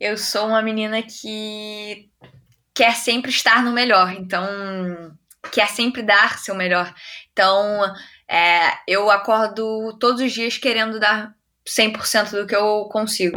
eu sou uma menina que quer sempre estar no melhor, então quer sempre dar seu melhor. Então, é, eu acordo todos os dias querendo dar 100% do que eu consigo.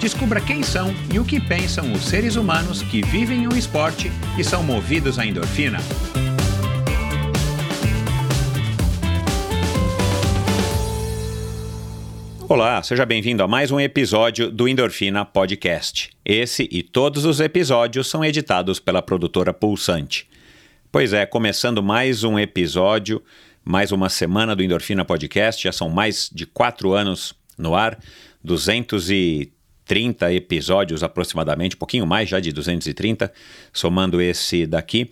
Descubra quem são e o que pensam os seres humanos que vivem o esporte e são movidos à endorfina. Olá, seja bem-vindo a mais um episódio do Endorfina Podcast. Esse e todos os episódios são editados pela produtora Pulsante. Pois é, começando mais um episódio, mais uma semana do Endorfina Podcast, já são mais de quatro anos no ar, 230 30 episódios aproximadamente, um pouquinho mais já de 230, somando esse daqui.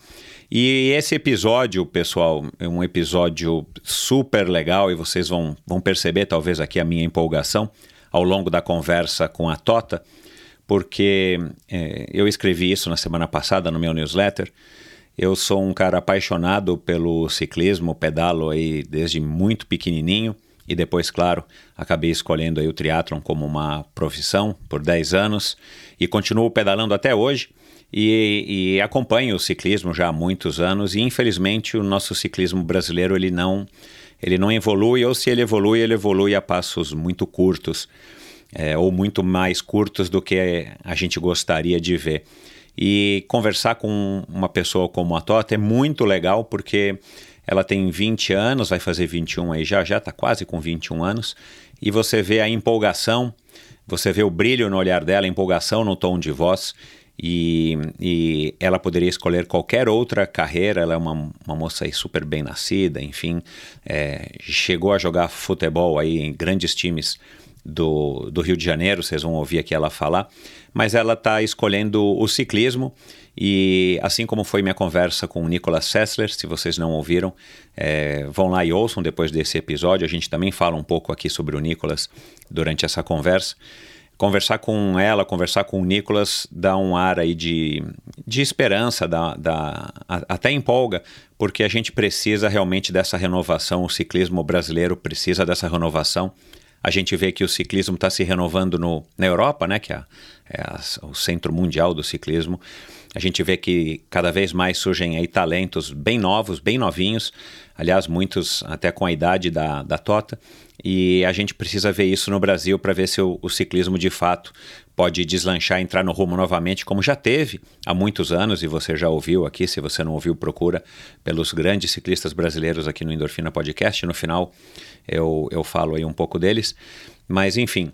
E esse episódio, pessoal, é um episódio super legal e vocês vão, vão perceber talvez aqui a minha empolgação ao longo da conversa com a Tota, porque é, eu escrevi isso na semana passada no meu newsletter. Eu sou um cara apaixonado pelo ciclismo, pedalo aí desde muito pequenininho e depois, claro, acabei escolhendo aí o triatlon como uma profissão por 10 anos e continuo pedalando até hoje e, e, acompanho o ciclismo já há muitos anos e infelizmente o nosso ciclismo brasileiro ele não ele não evolui ou se ele evolui ele evolui a passos muito curtos é, ou muito mais curtos do que a gente gostaria de ver. E conversar com uma pessoa como a Tota é muito legal porque ela tem 20 anos, vai fazer 21 aí já, já está quase com 21 anos, e você vê a empolgação, você vê o brilho no olhar dela, a empolgação no tom de voz, e, e ela poderia escolher qualquer outra carreira, ela é uma, uma moça super bem nascida, enfim, é, chegou a jogar futebol aí em grandes times do, do Rio de Janeiro, vocês vão ouvir aqui ela falar, mas ela está escolhendo o ciclismo e assim como foi minha conversa com o Nicolas Sessler, se vocês não ouviram, é, vão lá e ouçam depois desse episódio. A gente também fala um pouco aqui sobre o Nicolas durante essa conversa. Conversar com ela, conversar com o Nicolas dá um ar aí de, de esperança, dá, dá, até empolga, porque a gente precisa realmente dessa renovação. O ciclismo brasileiro precisa dessa renovação. A gente vê que o ciclismo está se renovando no, na Europa, né, que é, é a, o centro mundial do ciclismo. A gente vê que cada vez mais surgem aí talentos bem novos, bem novinhos, aliás, muitos até com a idade da, da Tota, e a gente precisa ver isso no Brasil para ver se o, o, ciclismo de fato pode deslanchar, entrar no rumo novamente, como já teve há muitos anos, e você já ouviu aqui, se você não ouviu, procura pelos grandes ciclistas brasileiros aqui no Endorfina Podcast, no final eu, eu falo aí um pouco deles, mas enfim,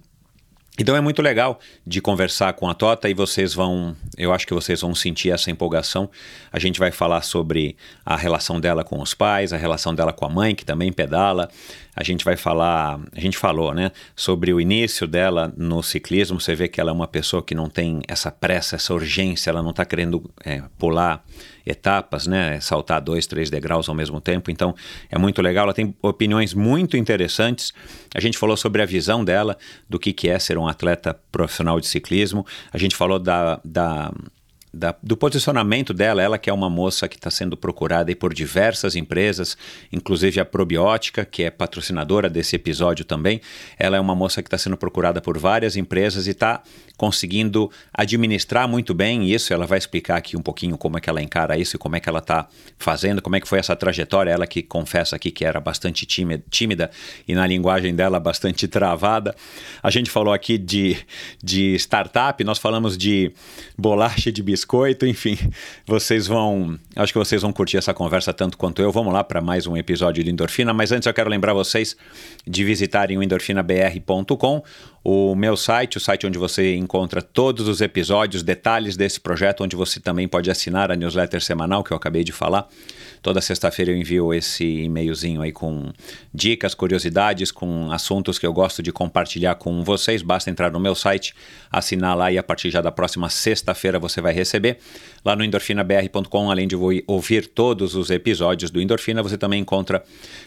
então é muito legal de conversar com a Tota e vocês vão, eu acho que vocês vão sentir essa empolgação. A gente vai falar sobre a relação dela com os pais, a relação dela com a mãe, que também pedala. A gente vai falar, a gente falou, né, sobre o início dela no ciclismo. Você vê que ela é uma pessoa que não tem essa pressa, essa urgência, ela não está querendo é, pular etapas, né? Saltar dois, três degraus ao mesmo tempo. Então é muito legal. Ela tem opiniões muito interessantes. A gente falou sobre a visão dela do que, que é ser um atleta profissional de ciclismo. A gente falou da, da da, do posicionamento dela, ela que é uma moça que está sendo procurada por diversas empresas, inclusive a Probiótica, que é patrocinadora desse episódio também. Ela é uma moça que está sendo procurada por várias empresas e está conseguindo administrar muito bem isso. Ela vai explicar aqui um pouquinho como é que ela encara isso e como é que ela está fazendo, como é que foi essa trajetória. Ela que confessa aqui que era bastante tímida, tímida e na linguagem dela bastante travada. A gente falou aqui de, de startup, nós falamos de bolacha de biscoito biscoito, enfim. Vocês vão. Acho que vocês vão curtir essa conversa tanto quanto eu. Vamos lá para mais um episódio de Endorfina. Mas antes eu quero lembrar vocês de visitarem o endorfinabr.com, o meu site, o site onde você encontra todos os episódios, detalhes desse projeto, onde você também pode assinar a newsletter semanal que eu acabei de falar. Toda sexta-feira eu envio esse e-mailzinho aí com dicas, curiosidades, com assuntos que eu gosto de compartilhar com vocês. Basta entrar no meu site, assinar lá e a partir já da próxima sexta-feira você vai receber. Lá no endorfinabr.com, além de ouvir todos os episódios do Endorfina, você também encontra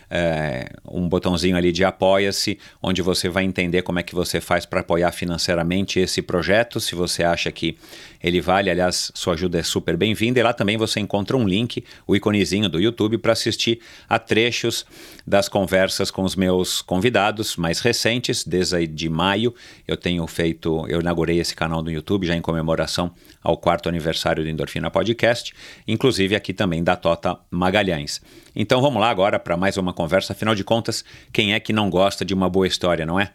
é, um botãozinho ali de apoia-se, onde você vai entender como é que você faz para apoiar financeiramente esse projeto, se você acha que ele vale, aliás, sua ajuda é super bem-vinda. E lá também você encontra um link, o iconezinho do YouTube, para assistir a trechos das conversas com os meus convidados mais recentes, desde de maio. Eu tenho feito, eu inaugurei esse canal do YouTube já em comemoração ao quarto aniversário do Endorfina Podcast, inclusive aqui também da Tota Magalhães. Então vamos lá agora para mais uma conversa. Afinal de contas, quem é que não gosta de uma boa história, não é?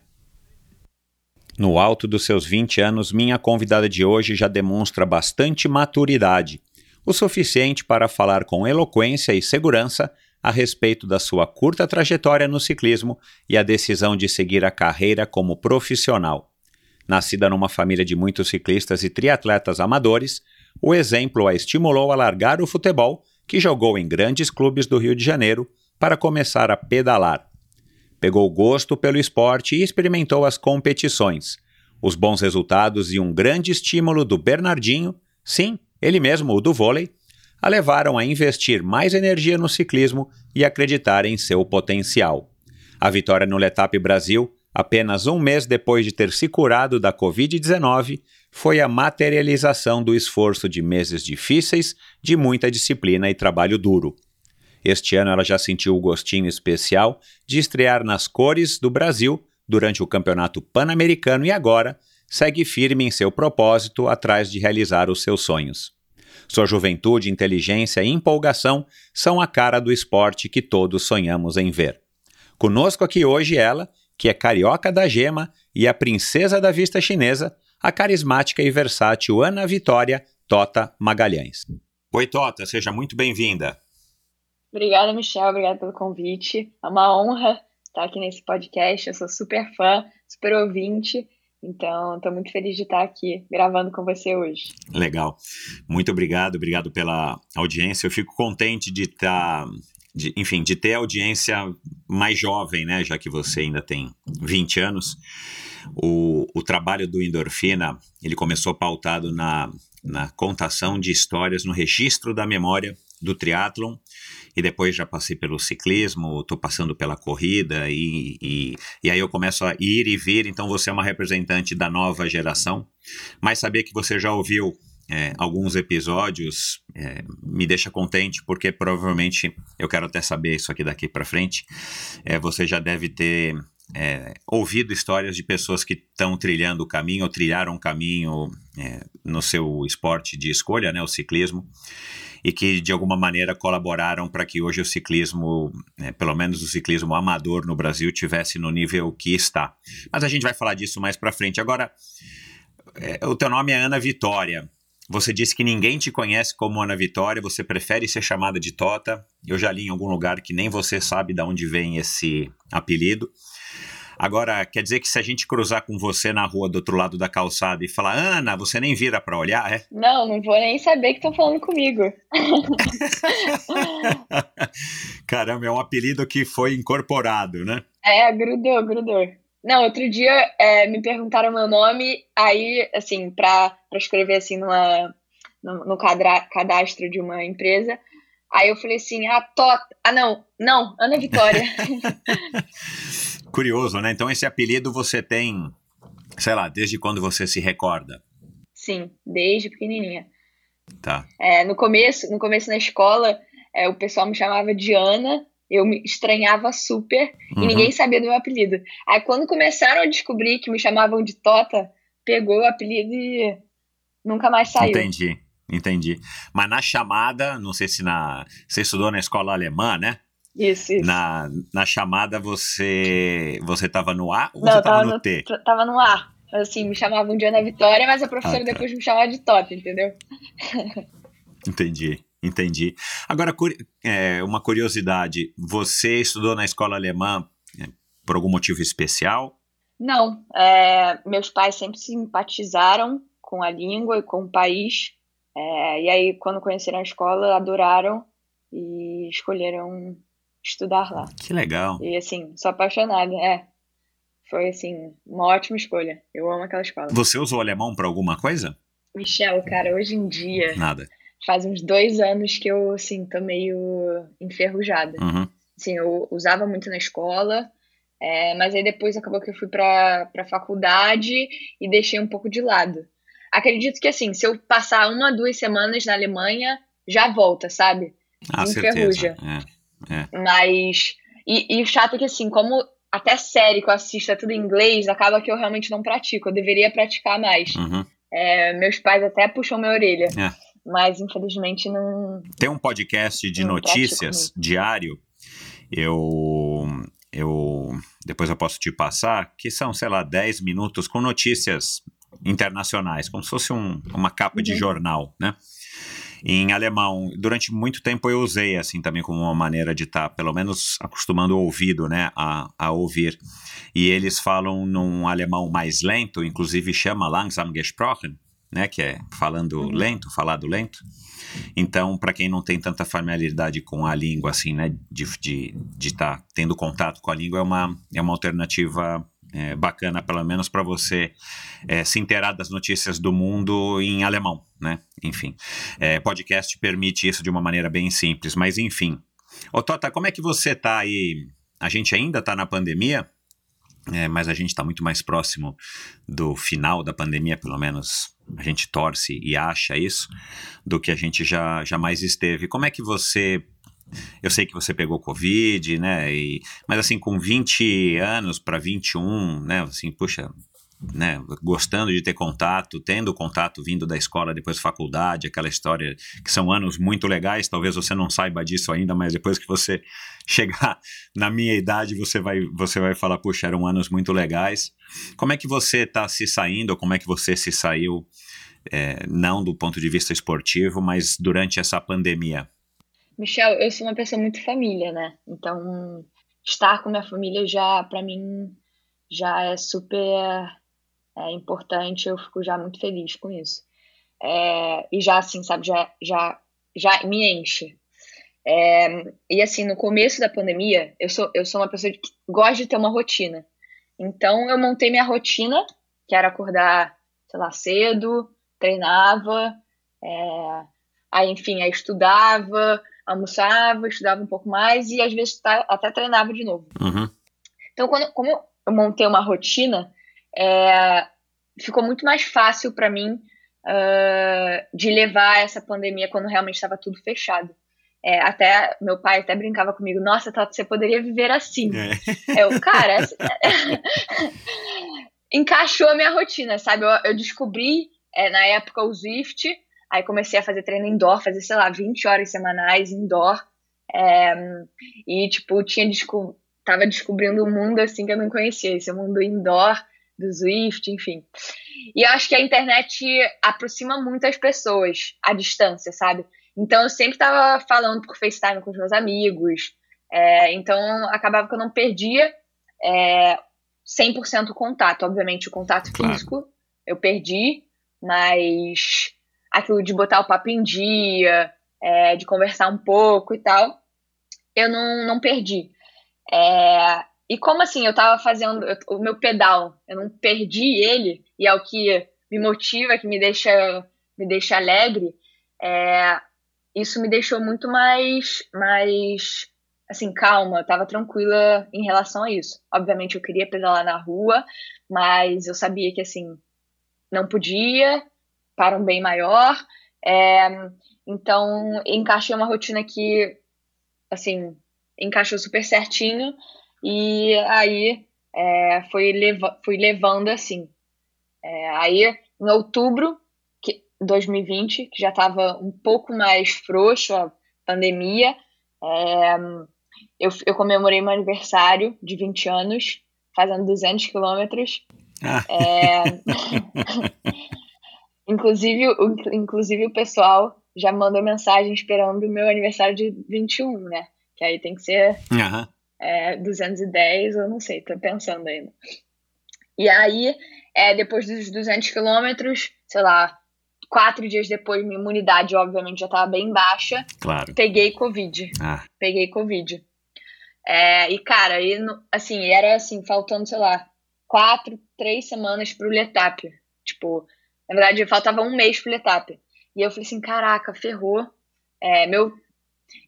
No alto dos seus 20 anos, minha convidada de hoje já demonstra bastante maturidade, o suficiente para falar com eloquência e segurança a respeito da sua curta trajetória no ciclismo e a decisão de seguir a carreira como profissional. Nascida numa família de muitos ciclistas e triatletas amadores, o exemplo a estimulou a largar o futebol, que jogou em grandes clubes do Rio de Janeiro, para começar a pedalar. Pegou gosto pelo esporte e experimentou as competições. Os bons resultados e um grande estímulo do Bernardinho, sim, ele mesmo, o do vôlei, a levaram a investir mais energia no ciclismo e acreditar em seu potencial. A vitória no Letap Brasil, apenas um mês depois de ter se curado da Covid-19, foi a materialização do esforço de meses difíceis, de muita disciplina e trabalho duro. Este ano ela já sentiu o gostinho especial de estrear nas cores do Brasil durante o Campeonato Pan-Americano e agora segue firme em seu propósito atrás de realizar os seus sonhos. Sua juventude, inteligência e empolgação são a cara do esporte que todos sonhamos em ver. Conosco aqui hoje ela, que é carioca da gema e a princesa da vista chinesa, a carismática e versátil Ana Vitória Tota Magalhães. Oi, Tota, seja muito bem-vinda. Obrigada, Michel. Obrigada pelo convite. É uma honra estar aqui nesse podcast. Eu sou super fã, super ouvinte. Então, estou muito feliz de estar aqui gravando com você hoje. Legal. Muito obrigado, obrigado pela audiência. Eu fico contente de estar, de, enfim, de ter audiência mais jovem, né? Já que você ainda tem 20 anos. O, o trabalho do Endorfina, ele começou pautado na, na contação de histórias no registro da memória do triatlon e depois já passei pelo ciclismo, estou passando pela corrida, e, e, e aí eu começo a ir e vir, então você é uma representante da nova geração, mas saber que você já ouviu é, alguns episódios é, me deixa contente, porque provavelmente, eu quero até saber isso aqui daqui para frente, é, você já deve ter é, ouvido histórias de pessoas que estão trilhando o caminho ou trilharam o caminho é, no seu esporte de escolha, né, o ciclismo, e que de alguma maneira colaboraram para que hoje o ciclismo, né, pelo menos o ciclismo amador no Brasil, tivesse no nível que está. Mas a gente vai falar disso mais para frente. Agora, é, o teu nome é Ana Vitória. Você disse que ninguém te conhece como Ana Vitória, você prefere ser chamada de Tota. Eu já li em algum lugar que nem você sabe de onde vem esse apelido. Agora, quer dizer que se a gente cruzar com você na rua do outro lado da calçada e falar, Ana, você nem vira para olhar, é? Não, não vou nem saber que estão falando comigo. Caramba, é um apelido que foi incorporado, né? É, grudou, grudou. Não, outro dia é, me perguntaram meu nome, aí, assim, pra, pra escrever assim numa, no, no cadra, cadastro de uma empresa. Aí eu falei assim, ah, Tota. Ah, não, não, Ana Vitória. Curioso, né? Então esse apelido você tem, sei lá, desde quando você se recorda? Sim, desde pequenininha. Tá. É, no começo, no começo na escola, é, o pessoal me chamava de Ana, eu me estranhava super uhum. e ninguém sabia do meu apelido. Aí quando começaram a descobrir que me chamavam de Tota, pegou o apelido e nunca mais saiu. Entendi, entendi. Mas na chamada, não sei se na. Você estudou na escola alemã, né? Isso, isso. Na, na chamada você você tava no A ou Não, você tava, tava no, no, T? Tava no A. Assim, me chamavam de Ana Vitória, mas a professora Ah, tá. depois me chamava de Top, entendeu? Entendi, entendi. Agora, é, uma curiosidade: você estudou na escola alemã é, por algum motivo especial? Não, é, meus pais sempre simpatizaram com a língua e com o país. é, e aí, quando conheceram a escola, adoraram e escolheram estudar lá. Que legal. E assim, sou apaixonada, é. Foi assim, uma ótima escolha. Eu amo aquela escola. Você usou alemão para alguma coisa? Michel, cara, hoje em dia, Nada. Faz uns dois anos que eu, assim, tô meio enferrujada. Uhum. Assim, eu usava muito na escola, é, mas aí depois acabou que eu fui pra, pra faculdade e deixei um pouco de lado. Acredito que, assim, se eu passar uma, duas semanas na Alemanha, já volta, sabe? Ah, enferruja. É. Mas. E, e o chato é que, assim, como até série que eu assisto é tudo em inglês, acaba que eu realmente não pratico. Eu deveria praticar mais. Uhum. É, meus pais até puxam minha orelha. É. Mas, infelizmente, não. Tem um podcast de notícias diário. Eu, eu depois eu posso te passar, que são, sei lá, 10 minutos com notícias internacionais, como se fosse um- uma capa de Uhum. jornal, né? Em alemão, durante muito tempo eu usei assim também como uma maneira de estar, pelo menos acostumando o ouvido, né, a, a ouvir. E eles falam num alemão mais lento, inclusive chama langsam gesprochen, né, que é falando Uhum. lento, falado lento. Então, para quem não tem tanta familiaridade com a língua, assim, né, de estar de, de tá tendo contato com a língua, é uma, é uma alternativa é, bacana, pelo menos para você é, se inteirar das notícias do mundo em alemão, né? Enfim, é, podcast permite isso de uma maneira bem simples, mas enfim. Ô Tota, como é que você tá aí? A gente ainda tá na pandemia, é, mas a gente está muito mais próximo do final da pandemia, pelo menos a gente torce e acha isso, do que a gente já jamais esteve. Como é que você. Eu sei que você pegou Covid, né? E, mas assim, com 20 anos para 21, né? Assim, puxa, né, gostando de ter contato, tendo contato vindo da escola, depois faculdade, aquela história que são anos muito legais, talvez você não saiba disso ainda, mas depois que você chegar na minha idade, você vai, você vai falar, puxa, eram anos muito legais. Como é que você está se saindo, como é que você se saiu, é, não do ponto de vista esportivo, mas durante essa pandemia? Michel, eu sou uma pessoa muito família, né? Então, estar com minha família já, pra mim, já é super é, importante. Eu fico já muito feliz com isso. É, e já, assim, sabe, já, já, já me enche. É, e, assim, no começo da pandemia, eu sou, eu sou uma pessoa que gosta de ter uma rotina. Então, eu montei minha rotina, que era acordar, sei lá, cedo, treinava, é, aí, enfim, aí estudava, almoçava, estudava um pouco mais e às vezes tá- até treinava de novo. Uhum. Então, quando, como eu montei uma rotina, é, ficou muito mais fácil para mim ah, de levar essa pandemia quando realmente estava tudo fechado. É, até meu pai até brincava comigo, nossa, Tato, você poderia viver assim. É. Eu, cara, essa- encaixou a minha rotina, sabe? Eu, eu descobri é, na época o Zwift, aí comecei a fazer treino indoor, fazer, sei lá, 20 horas semanais indoor. É, e, tipo, tinha desco tava descobrindo um mundo assim que eu não conhecia, esse mundo indoor do Zwift, enfim. E eu acho que a internet aproxima muito as pessoas à distância, sabe? Então eu sempre tava falando por FaceTime com os meus amigos, é, então acabava que eu não perdia é, 100% o contato. Obviamente, o contato Claro. físico eu perdi, mas aquilo de botar o papo em dia, é, de conversar um pouco e tal, eu não, não perdi. É, e como assim, eu tava fazendo eu- o meu pedal, eu não perdi ele, e é o que me motiva, que me deixa, me deixa alegre, é, isso me deixou muito mais, mais assim, calma, eu tava tranquila em relação a isso. Obviamente eu queria pedalar na rua, mas eu sabia que assim, não podia, para um bem maior. É, então, encaixei uma rotina que, assim, encaixou super certinho. E aí é, foi leva fui levando assim. É, aí, em outubro de 2020, que já estava um pouco mais frouxo a pandemia, é, eu, eu comemorei meu aniversário de 20 anos, fazendo 200 quilômetros. Ah. É... inclusive, o, inclusive, o pessoal já mandou mensagem esperando o meu aniversário de 21, né? Que aí tem que ser Aham. É, 210, eu não sei, tô pensando ainda. E aí, é, depois dos 200 quilômetros, sei lá, quatro dias depois, minha imunidade, obviamente, já tava bem baixa, Claro. peguei Covid. Ah, Peguei Covid. É, e, cara, no- assim, era assim, faltando, sei lá, quatro, três semanas pro Letap. Tipo, na verdade, faltava um mês pro Letap. E eu falei assim, caraca, ferrou. É, meu,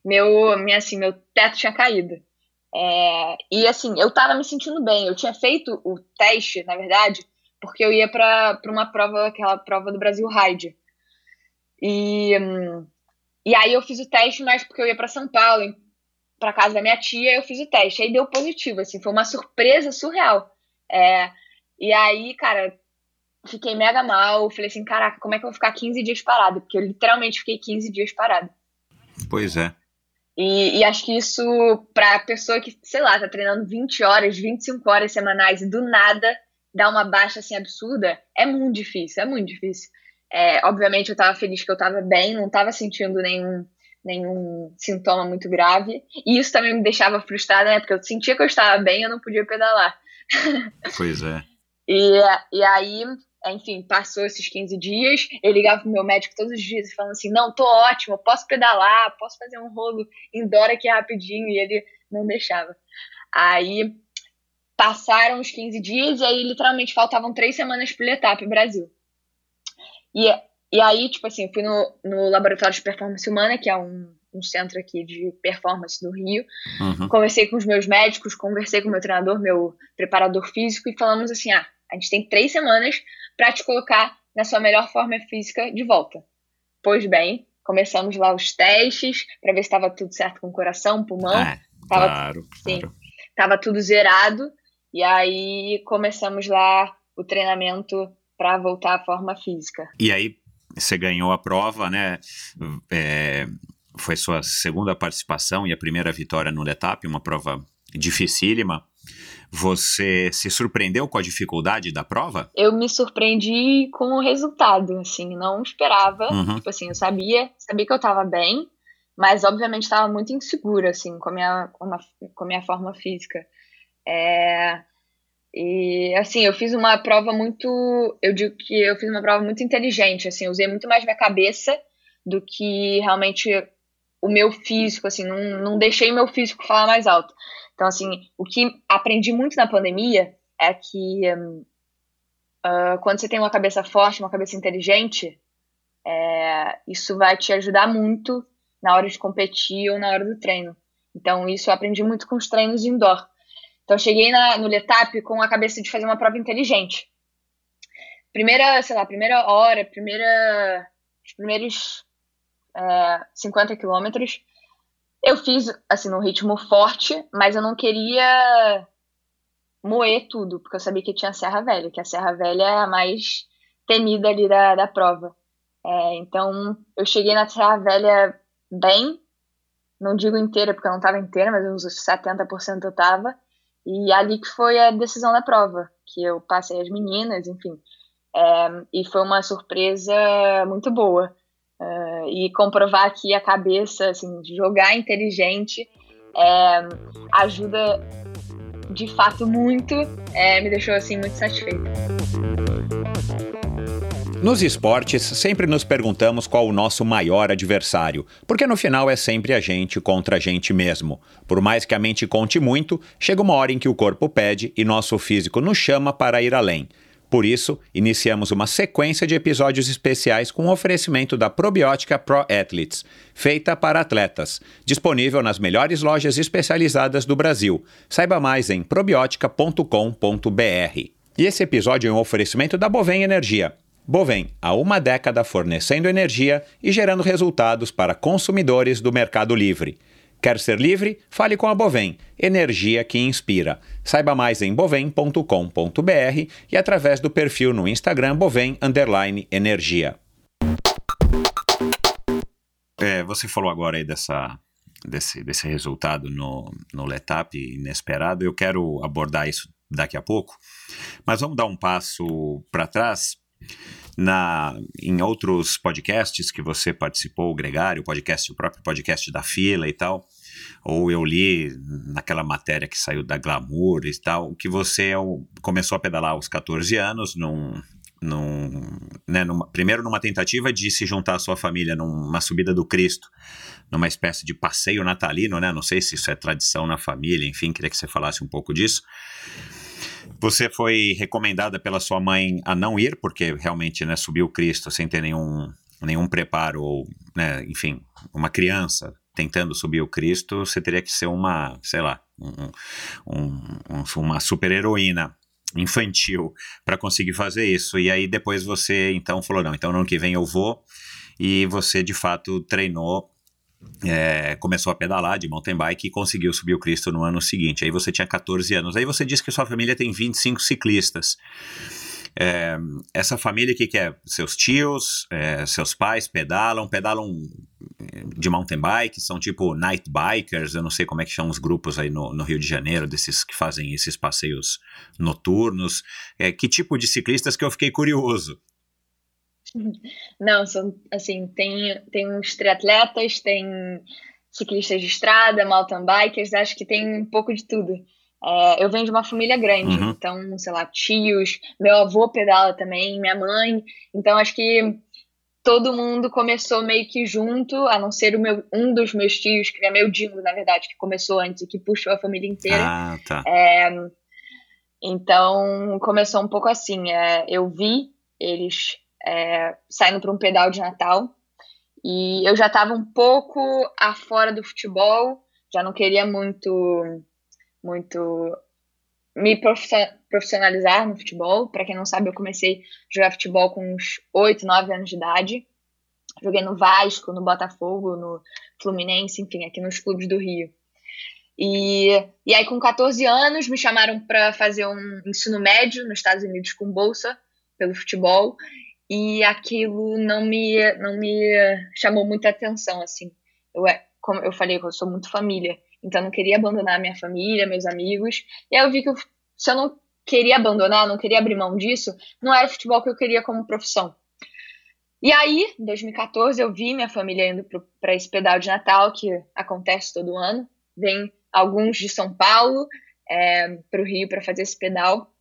meu, minha, assim, meu teto tinha caído. É, e assim, eu tava me sentindo bem. Eu tinha feito o teste, na verdade, porque eu ia pra uma prova, aquela prova do Brasil Ride. E, e aí eu fiz o teste, mas porque eu ia pra São Paulo, pra casa da minha tia, eu fiz o teste. Aí deu positivo, assim, foi uma surpresa surreal. É, e aí, cara, fiquei mega mal. Falei assim, caraca, como é que eu vou ficar 15 dias parado? Porque eu literalmente fiquei 15 dias parado. pois é. E, e acho que isso, pra pessoa que, sei lá, tá treinando 20 horas, 25 horas semanais e do nada dá uma baixa assim absurda, é muito difícil, é muito difícil. É, obviamente eu tava feliz que eu tava bem, não tava sentindo nenhum, nenhum sintoma muito grave. E isso também me deixava frustrada, né? Porque eu sentia que eu estava bem e eu não podia pedalar. Pois é. E, e aí, enfim, passou esses 15 dias. Eu ligava pro meu médico todos os dias falando assim: não, tô ótimo, posso pedalar, posso fazer um rolo indoor aqui rapidinho. E ele não deixava. Aí passaram os 15 dias e aí literalmente faltavam três semanas pro Letap Brasil. E, e aí, tipo assim, fui no, no Laboratório de Performance Humana, que é um, um centro aqui de performance do Rio. Uhum. Conversei com os meus médicos, conversei com o meu treinador, meu preparador físico, e falamos assim: ah, a gente tem três semanas para te colocar na sua melhor forma física de volta. Pois bem, começamos lá os testes para ver se estava tudo certo com o coração, pulmão, É, tava- claro, sim. claro. tava tudo zerado. E aí começamos lá o treinamento para voltar à forma física. E aí, você ganhou a prova, né? É, foi sua segunda participação e a primeira vitória no Letap, uma prova dificílima. Você se surpreendeu com a dificuldade da prova? Eu me surpreendi com o resultado, assim, não esperava. Uhum. Tipo assim, eu sabia, sabia que eu tava bem, mas obviamente estava muito insegura, assim, com a minha, com a, com a minha forma física. É, e, assim, eu fiz uma prova muito. Eu digo que eu fiz uma prova muito inteligente, assim, usei muito mais minha cabeça do que realmente o meu físico, assim, não, não deixei meu físico falar mais alto. Então, assim, o que aprendi muito na pandemia é que hum, ah, quando você tem uma cabeça forte, uma cabeça inteligente, é, isso vai te ajudar muito na hora de competir ou na hora do treino. Então, isso eu aprendi muito com os treinos indoor. Então, eu cheguei na, no Letap com a cabeça de fazer uma prova inteligente. Primeira, sei lá, primeira hora, primeira, os primeiros é, 50 quilômetros, eu fiz, assim, num ritmo forte, mas eu não queria moer tudo, porque eu sabia que tinha a Serra Velha, que a Serra Velha é a mais temida ali da, da prova. É, então, eu cheguei na Serra Velha bem, não digo inteira, porque eu não estava inteira, mas uns 70% eu estava. E ali que foi a decisão da prova, que eu passei as meninas, enfim. É, e foi uma surpresa muito boa. É, e comprovar que a cabeça, assim, jogar inteligente, é, ajuda de fato muito, é, me deixou assim muito satisfeita. Nos esportes, sempre nos perguntamos qual o nosso maior adversário, porque no final é sempre a gente contra a gente mesmo. Por mais que a mente conte muito, chega uma hora em que o corpo pede e nosso físico nos chama para ir além. Por isso, iniciamos uma sequência de episódios especiais com o oferecimento da probiótica Pro Athletes, feita para atletas, disponível nas melhores lojas especializadas do Brasil. Saiba mais em probiotica.com.br. E esse episódio é um oferecimento da Bovem Energia. Bovem, há uma década fornecendo energia e gerando resultados para consumidores do Mercado Livre. Quer ser livre? Fale com a Bovem, energia que inspira. Saiba mais em bovem.com.br e através do perfil no Instagram Bovem Energia. É, você falou agora aí dessa, desse, desse resultado no, no Letap inesperado. Eu quero abordar isso daqui a pouco. Mas vamos dar um passo para trás. Na, em outros podcasts que você participou, o Gregário, o podcast, o próprio podcast da Fila e tal, ou eu li naquela matéria que saiu da Glamour e tal, que você começou a pedalar aos 14 anos, num, num, né, numa, primeiro numa tentativa de se juntar à sua família numa subida do Cristo, numa espécie de passeio natalino, né? Não sei se isso é tradição na família, enfim, queria que você falasse um pouco disso. Você foi recomendada pela sua mãe a não ir, porque realmente né, subiu Cristo sem ter nenhum, nenhum preparo, ou, né, enfim, uma criança tentando subir o Cristo, você teria que ser uma, sei lá, um, um, uma super heroína infantil para conseguir fazer isso. E aí depois você então falou: não, então no ano que vem eu vou. E você de fato treinou é, começou a pedalar de mountain bike e conseguiu subir o Cristo no ano seguinte. Aí você tinha 14 anos. Aí você disse que sua família tem 25 ciclistas. É, essa família, que, que é? Seus tios, é, seus pais pedalam, pedalam de mountain bike, são tipo night bikers, eu não sei como é que chamam os grupos aí no, no Rio de Janeiro, desses que fazem esses passeios noturnos. É, que tipo de ciclistas que eu fiquei curioso? Não, são assim, tem, tem uns triatletas, tem ciclistas de estrada, mountain bikers, acho que tem um pouco de tudo. É, eu venho de uma família grande, uhum. então, sei lá, tios, meu avô pedala também, minha mãe, então acho que todo mundo começou meio que junto, a não ser o meu, um dos meus tios, que é meu Dingo, na verdade, que começou antes e que puxou a família inteira. Ah, tá. É, então, começou um pouco assim, é, eu vi eles é, saindo para um pedal de Natal. E eu já estava um pouco afora do futebol, já não queria muito, muito me profissionalizar no futebol. Para quem não sabe, eu comecei a jogar futebol com uns 8, 9 anos de idade. Joguei no Vasco, no Botafogo, no Fluminense, enfim, aqui nos clubes do Rio. E, e aí, com 14 anos, me chamaram para fazer um ensino médio nos Estados Unidos com bolsa pelo futebol e aquilo não me não me chamou muita atenção assim eu é, como eu falei eu sou muito família então eu não queria abandonar minha família meus amigos e aí eu vi que eu, se eu não queria abandonar não queria abrir mão disso não era futebol que eu queria como profissão e aí em 2014 eu vi minha família indo para esse pedal de Natal que acontece todo ano vem alguns de São Paulo é, para o Rio para fazer esse pedal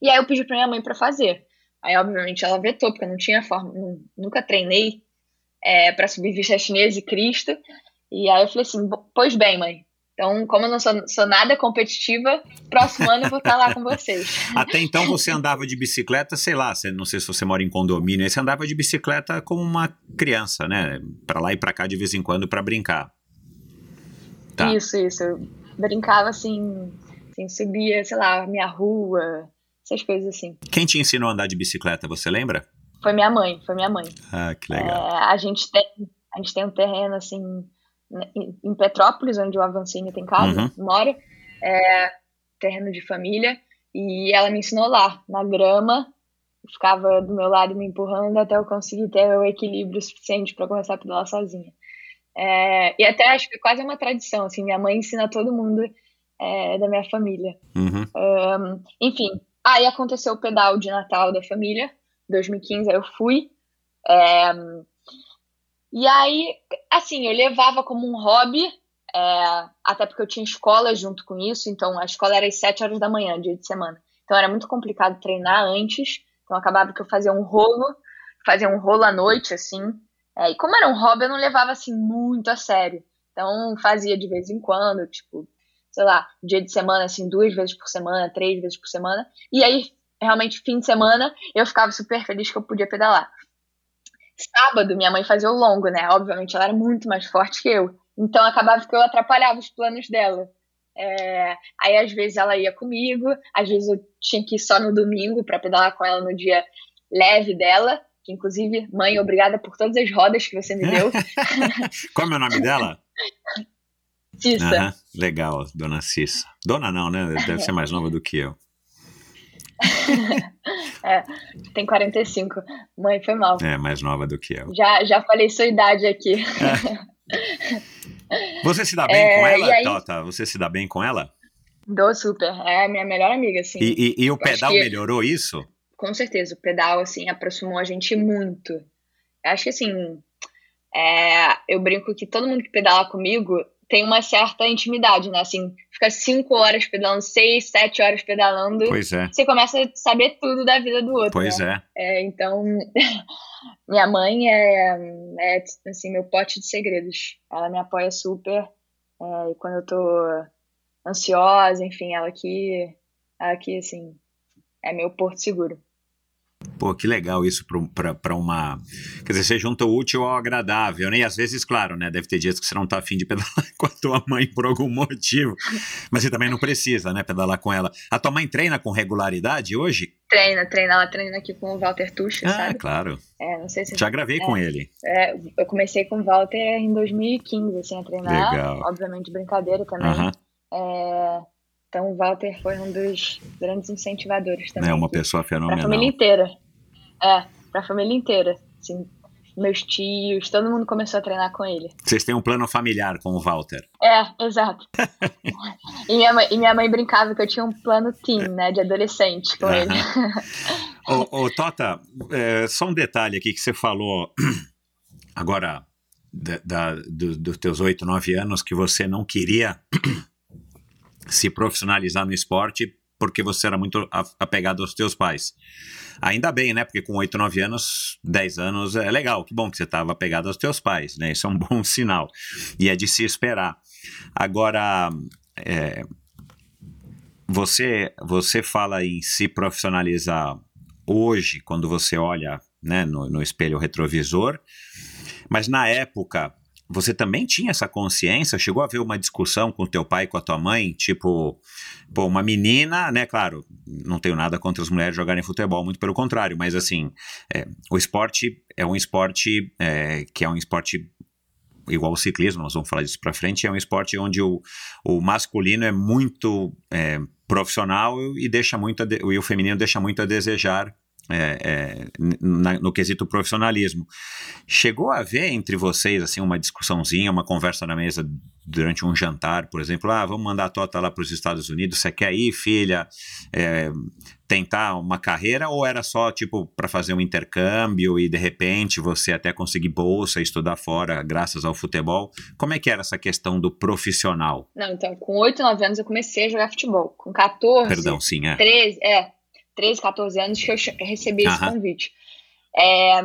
e aí eu pedi para minha mãe para fazer Aí, obviamente, ela vetou, porque eu não tinha forma, nunca treinei é, para subir vista chinesa e Cristo. E aí eu falei assim: pois bem, mãe. Então, como eu não sou, sou nada competitiva, próximo ano eu vou estar lá com vocês. Até então você andava de bicicleta, sei lá, não sei se você mora em condomínio, você andava de bicicleta como uma criança, né? Para lá e para cá de vez em quando para brincar. Tá. Isso, isso. Eu brincava assim, assim, subia, sei lá, minha rua, essas coisas assim. Quem te ensinou a andar de bicicleta, você lembra? Foi minha mãe, foi minha mãe. Ah, que legal. É, a, gente tem, a gente tem um terreno, assim, em Petrópolis, onde o Avancini tem casa, uhum. mora, é, terreno de família, e ela me ensinou lá, na grama, ficava do meu lado me empurrando até eu conseguir ter o equilíbrio suficiente para começar a pedalar sozinha. É, e até acho que quase é uma tradição, assim, minha mãe ensina todo mundo é, da minha família. Uhum. Um, enfim, Aí aconteceu o pedal de Natal da família, 2015, aí eu fui. É... E aí, assim, eu levava como um hobby, é... até porque eu tinha escola junto com isso, então a escola era às 7 horas da manhã, dia de semana. Então era muito complicado treinar antes, então acabava que eu fazia um rolo, fazia um rolo à noite, assim. É... e como era um hobby, eu não levava, assim, muito a sério. Então fazia de vez em quando, tipo, sei lá, dia de semana, assim, duas vezes por semana, três vezes por semana. E aí, realmente, fim de semana, eu ficava super feliz que eu podia pedalar. Sábado, minha mãe fazia o longo, né? Obviamente, ela era muito mais forte que eu. Então, acabava que eu atrapalhava os planos dela. É... Aí, às vezes, ela ia comigo, às vezes eu tinha que ir só no domingo para pedalar com ela no dia leve dela. Que, inclusive, mãe, obrigada por todas as rodas que você me deu. Qual é o nome dela? Cissa. legal, dona Cissa. Dona não, né? Deve ser mais nova do que eu. é, tem 45. Mãe, foi mal. É, mais nova do que eu. Já, já falei sua idade aqui. É. Você se dá bem é, com ela, aí... Tota? Você se dá bem com ela? Dou super. É a minha melhor amiga, assim. E, e- e o pedal que- melhorou isso? Com certeza, o pedal, assim, aproximou a gente muito. Eu acho que, assim, é, eu brinco que todo mundo que pedala comigo tem uma certa intimidade, né? Assim, fica cinco horas pedalando, seis, sete horas pedalando, Pois é, você começa a saber tudo da vida do outro, pois né? é. É, então, minha mãe é, é, assim, meu pote de segredos. Ela me apoia super. é, e quando eu tô ansiosa, enfim, ela aqui, ela aqui, assim, é meu porto seguro. Pô, que legal isso pra uma. Quer dizer, você junta o útil ao agradável, né? E às vezes, claro, né? Deve ter dias que você não tá afim de pedalar com a tua mãe por algum motivo. Mas você também não precisa, né? Pedalar com ela. A tua mãe treina com regularidade hoje? Treina, treina, ela treina aqui com o Walter Tucha, Ah, sabe? claro. É, não sei se Já gravei com ele. é, eu comecei com o Walter em 2015, assim, a treinar. Legal. Obviamente, brincadeira também. Aham. É, então, o Walter foi um dos grandes incentivadores também. É uma pessoa fenomenal. família inteira. É, pra família inteira. Assim, meus tios, todo mundo começou a treinar com ele. Vocês têm um plano familiar com o Walter. É, exato. e, minha mãe, e minha mãe brincava que eu tinha um plano teen, né, de adolescente com ele. Ô, ô, Tota, é, só um detalhe aqui que você falou agora da, da- do- dos teus oito, nove anos que você não queria se profissionalizar no esporte porque você era muito apegado aos teus pais. Ainda bem, né? Porque com oito, nove anos, dez anos é legal. Que bom que você estava apegado aos teus pais, né? Isso é um bom sinal. E é de se esperar. Agora, é, você, você fala em se profissionalizar hoje, quando você olha né, no, no espelho retrovisor, mas na época você também tinha essa consciência? Chegou a ver uma discussão com teu pai com a tua mãe? Tipo, pô, uma menina, né? Claro, não tenho nada contra as mulheres jogarem futebol, muito pelo contrário, mas assim, é, o esporte é um esporte é, que é um esporte igual o ciclismo, nós vamos falar disso pra frente, é um esporte onde o, o masculino é muito é, profissional e deixa muito de- e o feminino deixa muito a desejar é, é, na- no quesito profissionalismo. Chegou a haver entre vocês assim uma discussãozinha, uma conversa na mesa durante um jantar, por exemplo, ah, vamos mandar a Tota lá para os Estados Unidos, você quer ir, filha, é, tentar uma carreira ou era só tipo para fazer um intercâmbio e de repente você até conseguir bolsa e estudar fora graças ao futebol? Como é que era essa questão do profissional? Não, então, com 8, 9 anos eu comecei a jogar futebol. Com 14, Perdão, sim, é. 13, é, 13, 14 anos que eu recebi esse convite. É,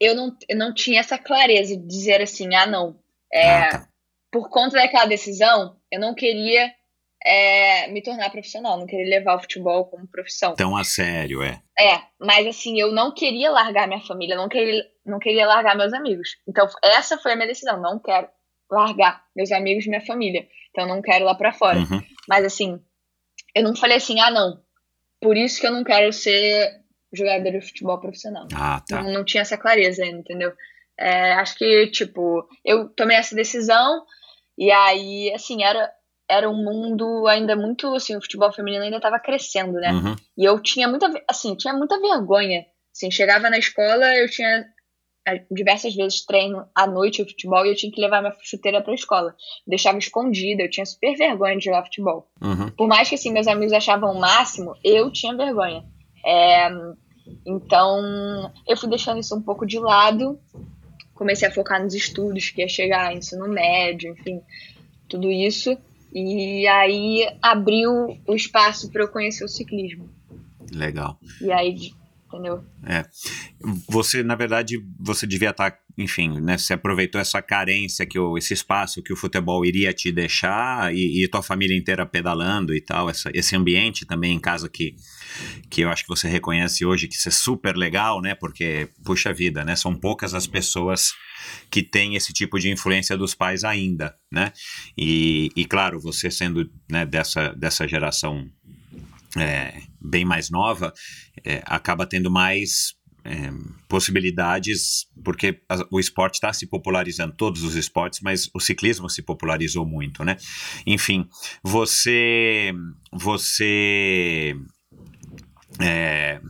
eu, não, eu não tinha essa clareza de dizer assim, ah, não. É, Ah, tá. Por conta daquela decisão, eu não queria é, me tornar profissional, não queria levar o futebol como profissão. Tão a sério, é. É, mas assim, eu não queria largar minha família, não queria, não queria largar meus amigos. Então, essa foi a minha decisão, não quero largar meus amigos e minha família. Então, não quero ir lá pra fora. Uhum. Mas assim, eu não falei assim, ah, não. Por isso que eu não quero ser jogador de futebol profissional. Ah, tá. Não, não tinha essa clareza ainda, entendeu? É, acho que, tipo, eu tomei essa decisão e aí, assim, era, era um mundo ainda muito, assim, o futebol feminino ainda estava crescendo, né? Uhum. E eu tinha muita, assim, tinha muita vergonha. Assim, chegava na escola, eu tinha diversas vezes treino à noite de futebol e eu tinha que levar minha chuteira pra escola. Deixava escondida, eu tinha super vergonha de jogar futebol. Uhum. Por mais que assim meus amigos achavam o máximo, eu tinha vergonha. É, então eu fui deixando isso um pouco de lado, comecei a focar nos estudos, que ia chegar ensino médio, enfim, tudo isso. E aí abriu o espaço para eu conhecer o ciclismo. Legal. E aí, entendeu? Você, na verdade, você devia estar, enfim, né? Você aproveitou essa carência, que o, esse espaço que o futebol iria te deixar e, e tua família inteira pedalando e tal, essa, esse ambiente também em casa que, que eu acho que você reconhece hoje que isso é super legal, né? Porque, puxa vida, né? São poucas as pessoas que têm esse tipo de influência dos pais ainda, né? E, e claro, você sendo né, dessa, dessa geração é, bem mais nova, é, acaba tendo mais é, possibilidades, porque a- o esporte está se popularizando, todos os esportes, mas o ciclismo se popularizou muito, né? Enfim, você, você é,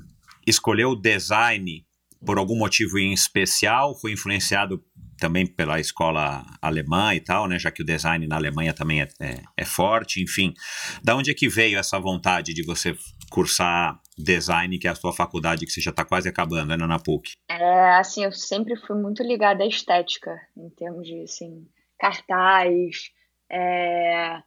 escolheu o design por algum motivo em especial? Foi influenciado também pela escola alemã e tal, né? Já que o design na Alemanha também é, é, é forte, enfim. Da onde é que veio essa vontade de você cursar design, que é a sua faculdade que você já está quase acabando, né, na PUC? É, assim, eu sempre fui muito ligada à estética, em termos de, assim, cartaz, é,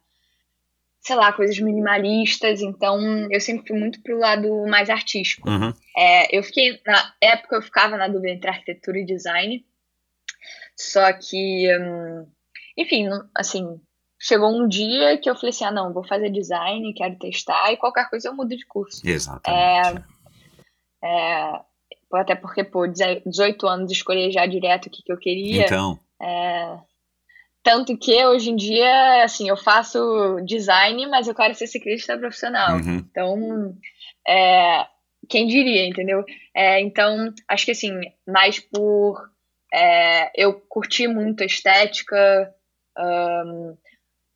sei lá, coisas minimalistas, então eu sempre fui muito pro lado mais artístico. Uhum. É, eu fiquei, na época eu ficava na dúvida entre arquitetura e design, só que, hum, enfim, assim, chegou um dia que eu falei assim, ah não, vou fazer design, quero testar, e qualquer coisa eu mudo de curso. Exatamente. É, é, até porque, pô, 18 anos escolher já direto o que, que eu queria. Então. É, tanto que hoje em dia, assim, eu faço design, mas eu quero ser ciclista profissional. Uhum. Então, é, quem diria, entendeu? É, então, acho que assim, mais por é, eu curti muito a estética, um,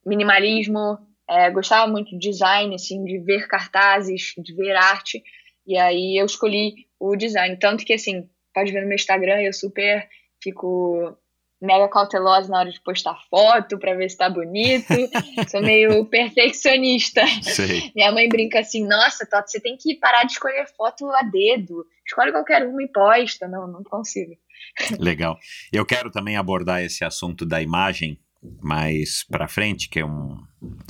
minimalismo, é, gostava muito de design, assim, de ver cartazes, de ver arte, e aí eu escolhi o design. Tanto que, assim, pode ver no meu Instagram, eu super fico mega cautelosa na hora de postar foto para ver se tá bonito. Sou meio perfeccionista. Sei. Minha mãe brinca assim: nossa, Toto, você tem que parar de escolher foto a dedo. Escolhe qualquer uma e posta. Não, não consigo. Legal. Eu quero também abordar esse assunto da imagem mais para frente, que é um,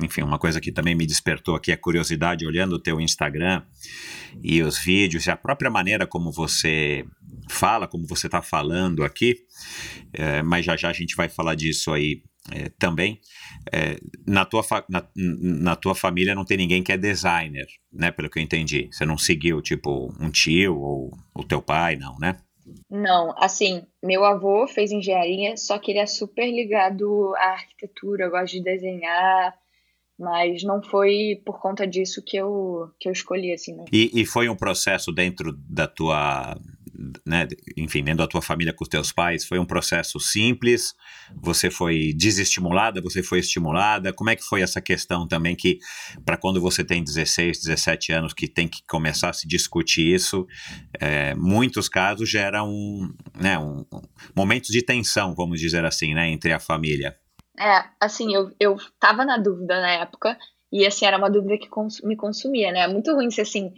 enfim, uma coisa que também me despertou aqui a curiosidade olhando o teu Instagram e os vídeos e a própria maneira como você fala, como você está falando aqui, é, mas já já a gente vai falar disso aí é, também. É, na, tua na, na, tua família não tem ninguém que é designer, né? Pelo que eu entendi. Você não seguiu, tipo, um tio ou o teu pai, não, né? Não, assim, meu avô fez engenharia, só que ele é super ligado à arquitetura, gosta de desenhar, mas não foi por conta disso que eu, que eu escolhi, assim, né? E, e foi um processo dentro da tua né, enfim, dentro da tua família com os teus pais, foi um processo simples? Você foi desestimulada? Você foi estimulada? Como é que foi essa questão também que, para quando você tem 16, 17 anos, que tem que começar a se discutir isso, é, muitos casos geram né, um, momentos de tensão, vamos dizer assim, né, entre a família. É, assim, eu, eu na dúvida na época, e assim, era uma dúvida que cons me consumia, né? É muito ruim se assim,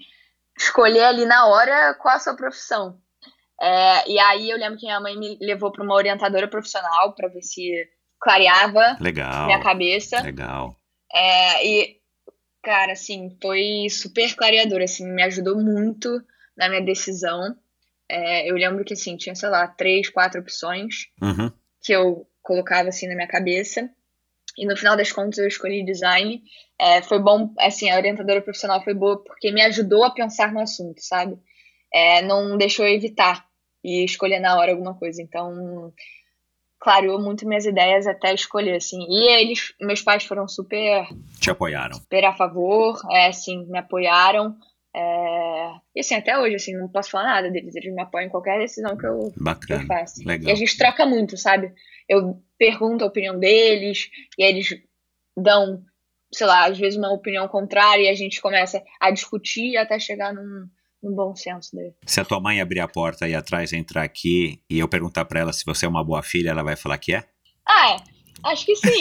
escolher ali na hora qual a sua profissão. É, e aí eu lembro que minha mãe me levou para uma orientadora profissional para ver se clareava Legal. minha cabeça. Legal. É, e, cara, assim, foi super clareador, assim, me ajudou muito na minha decisão. É, eu lembro que, assim, tinha, sei lá, três, quatro opções uhum. que eu colocava, assim, na minha cabeça. E no final das contas eu escolhi design. É, foi bom, assim, a orientadora profissional foi boa porque me ajudou a pensar no assunto, sabe? É, não deixou eu evitar e escolher na hora alguma coisa. Então, clareou muito minhas ideias até escolher, assim. E eles, meus pais foram super... Te apoiaram. Super a favor, é, assim, me apoiaram. É... E assim, até hoje, assim, não posso falar nada deles. Eles me apoiam em qualquer decisão que eu, que eu faço. Legal. E a gente troca muito, sabe? Eu pergunto a opinião deles, e eles dão, sei lá, às vezes uma opinião contrária, e a gente começa a discutir até chegar num, no bom senso dele. Se a tua mãe abrir a porta e atrás entrar aqui e eu perguntar para ela se você é uma boa filha, ela vai falar que é? Ah, é. Acho que sim.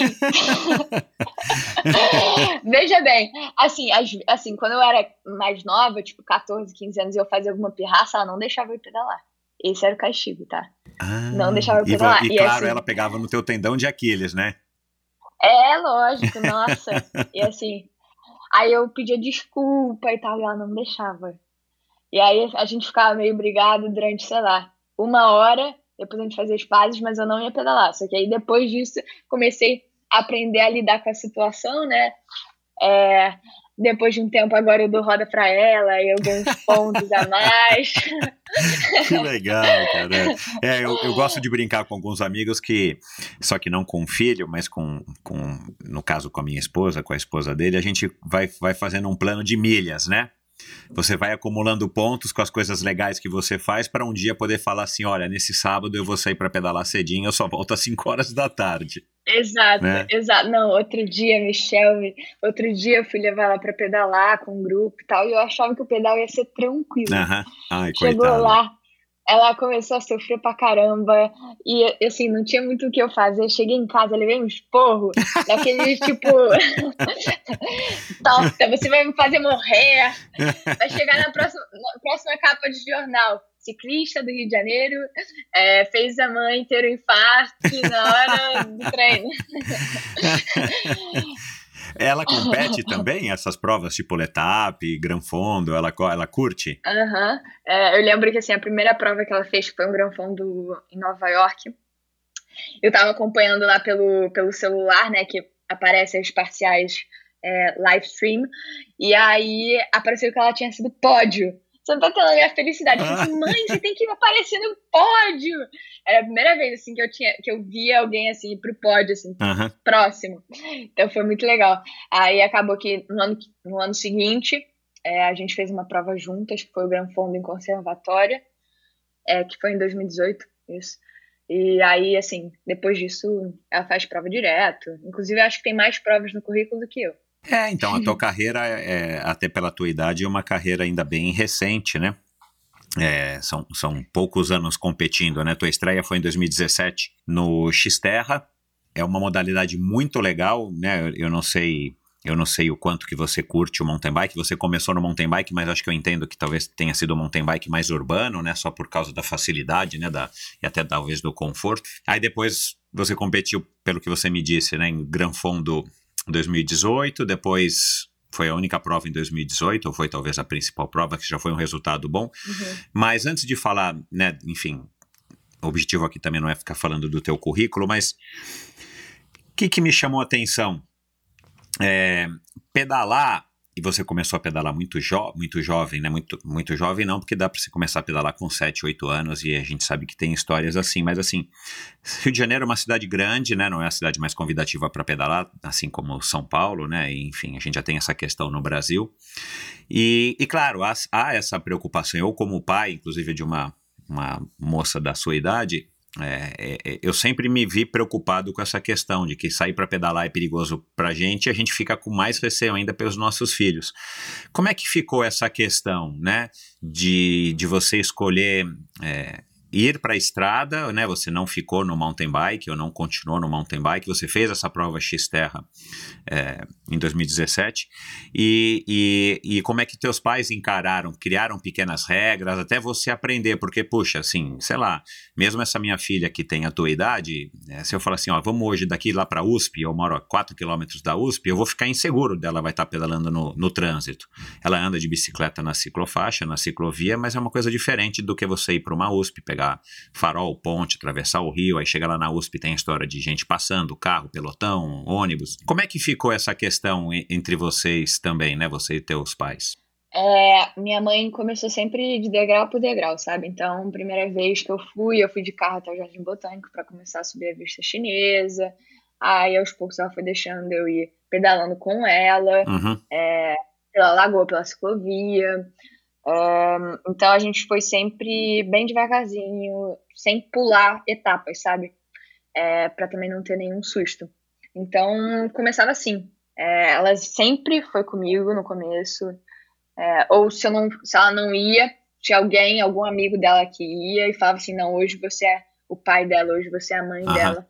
Veja bem, assim, assim, quando eu era mais nova, tipo 14, 15 anos, e eu fazia alguma pirraça, ela não deixava eu pedalar. Esse era o castigo, tá? Ah, não deixava eu pedalar. E, e, e claro, assim, ela pegava no teu tendão de Aquiles, né? É, lógico, nossa. e assim, aí eu pedia desculpa e tal, e ela não deixava. E aí a gente ficava meio brigado durante, sei lá, uma hora, depois a gente fazia as pazes, mas eu não ia pedalar. Só que aí depois disso comecei a aprender a lidar com a situação, né? É, depois de um tempo agora eu dou roda para ela e eu ganho uns pontos a mais. Que legal, cara. É, eu, eu, gosto de brincar com alguns amigos que, só que não com o filho, mas com, com, no caso com a minha esposa, com a esposa dele, a gente vai, vai fazendo um plano de milhas, né? Você vai acumulando pontos com as coisas legais que você faz para um dia poder falar assim: olha, nesse sábado eu vou sair para pedalar cedinho, eu só volto às 5 horas da tarde. Exato, né? exato. Não, outro dia, Michelle, outro dia eu fui levar ela para pedalar com um grupo e tal, e eu achava que o pedal ia ser tranquilo. Aham. Ai, Chegou coitado. lá, ela começou a sofrer pra caramba. E assim, não tinha muito o que eu fazer. Cheguei em casa, levei um esporro, daquele tipo. Torta, você vai me fazer morrer. Vai chegar na próxima, na próxima capa de jornal. Ciclista do Rio de Janeiro é, fez a mãe ter um infarto na hora do treino. Ela compete também essas provas tipo Letap, Gran Fondo, ela, ela curte? Aham. Uhum. É, eu lembro que assim, a primeira prova que ela fez foi um Gran Fondo em Nova York. Eu tava acompanhando lá pelo, pelo celular, né, que aparece as parciais é, live stream, e aí apareceu que ela tinha sido pódio. Você não tá tendo a minha felicidade. Eu falei assim, mãe, você tem que aparecer no pódio. Era a primeira vez, assim, que eu tinha, que eu via alguém, assim, ir pro pódio, assim, uhum. próximo. Então foi muito legal. Aí acabou que no ano, no ano seguinte, é, a gente fez uma prova juntas, que foi o Gran Fondo em Conservatória, é, que foi em 2018, isso. E aí, assim, depois disso, ela faz prova direto. Inclusive, acho que tem mais provas no currículo do que eu. É, então, a tua carreira, é, até pela tua idade, é uma carreira ainda bem recente, né? É, são, são poucos anos competindo, né? Tua estreia foi em 2017 no Xterra. É uma modalidade muito legal, né? Eu não sei eu não sei o quanto que você curte o mountain bike. Você começou no mountain bike, mas acho que eu entendo que talvez tenha sido o mountain bike mais urbano, né? Só por causa da facilidade, né? Da, e até talvez do conforto. Aí depois você competiu, pelo que você me disse, né? Em Gran Fondo 2018, depois foi a única prova em 2018, ou foi talvez a principal prova, que já foi um resultado bom. Uhum. Mas antes de falar, né, enfim, o objetivo aqui também não é ficar falando do teu currículo, mas o que, que me chamou a atenção? É, pedalar e você começou a pedalar muito, jo muito jovem, né? Muito, muito jovem não, porque dá para você começar a pedalar com 7, 8 anos e a gente sabe que tem histórias assim, mas assim, Rio de Janeiro é uma cidade grande, né? Não é a cidade mais convidativa para pedalar, assim como São Paulo, né? E, enfim, a gente já tem essa questão no Brasil. E, e claro, há, há essa preocupação. Eu, como pai, inclusive de uma, uma moça da sua idade, é, é, é, eu sempre me vi preocupado com essa questão de que sair para pedalar é perigoso para a gente e a gente fica com mais receio ainda pelos nossos filhos. Como é que ficou essa questão, né, de, de você escolher é, ir para a estrada, né? Você não ficou no mountain bike ou não continuou no mountain bike, você fez essa prova X-Terra é, em 2017 e, e, e, como é que teus pais encararam, criaram pequenas regras até você aprender, porque puxa, assim, sei lá, mesmo essa minha filha que tem a tua idade, é, se eu falar assim, ó, vamos hoje daqui lá para USP, eu moro a 4 quilômetros da USP, eu vou ficar inseguro dela vai estar tá pedalando no, no trânsito. Ela anda de bicicleta na ciclofaixa, na ciclovia, mas é uma coisa diferente do que você ir para uma USP, pegar pegar farol, ponte, atravessar o rio, aí chega lá na USP tem a história de gente passando, carro, pelotão, ônibus. Como é que ficou essa questão entre vocês também, né? Você e teus pais? É, minha mãe começou sempre de degrau por degrau, sabe? Então, primeira vez que eu fui, eu fui de carro até o Jardim Botânico para começar a subir a vista chinesa. Aí, aos poucos, ela foi deixando eu ir pedalando com ela, uhum. é, pela lagoa, pela ciclovia. Um, então a gente foi sempre bem devagarzinho, sem pular etapas, sabe? É, para também não ter nenhum susto. Então começava assim. É, ela sempre foi comigo no começo. É, ou se, eu não, se ela não ia, tinha alguém, algum amigo dela que ia e falava assim: não, hoje você é o pai dela, hoje você é a mãe dela.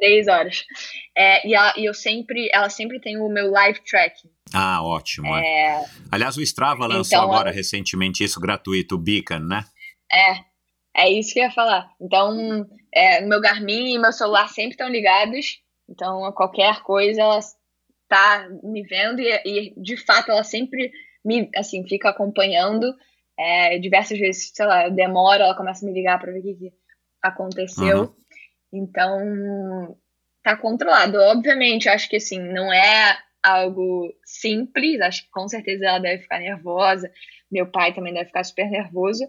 Três horas. É, e, ela, e eu sempre, ela sempre tem o meu live tracking. Ah, ótimo. É. é. Aliás, o Strava lançou então, agora recentemente isso gratuito, o Beacon, né? É, é isso que eu ia falar. Então, é, meu Garmin e meu celular sempre estão ligados. Então, qualquer coisa, ela tá me vendo e, e de fato ela sempre me, assim, fica acompanhando. É, diversas vezes, sei lá, demora, ela começa a me ligar para ver o que, que aconteceu. Uhum. Então, tá controlado. Obviamente, acho que assim, não é algo simples, acho que com certeza ela deve ficar nervosa, meu pai também deve ficar super nervoso,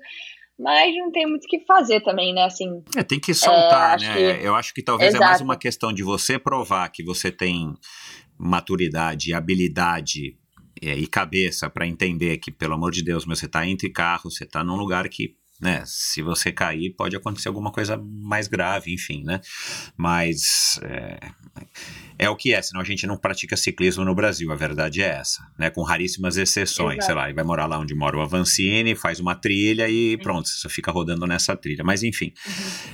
mas não tem muito o que fazer também, né? Assim, é, tem que soltar, é, né? Que... Eu acho que talvez Exato. é mais uma questão de você provar que você tem maturidade, habilidade é, e cabeça para entender que, pelo amor de Deus, você está entre carros, você está num lugar que né? Se você cair, pode acontecer alguma coisa mais grave, enfim, né? Mas é, é o que é, senão a gente não pratica ciclismo no Brasil, a verdade é essa, né? Com raríssimas exceções, Exato. sei lá, e vai morar lá onde mora o Avancini, faz uma trilha e pronto, você fica rodando nessa trilha. Mas enfim,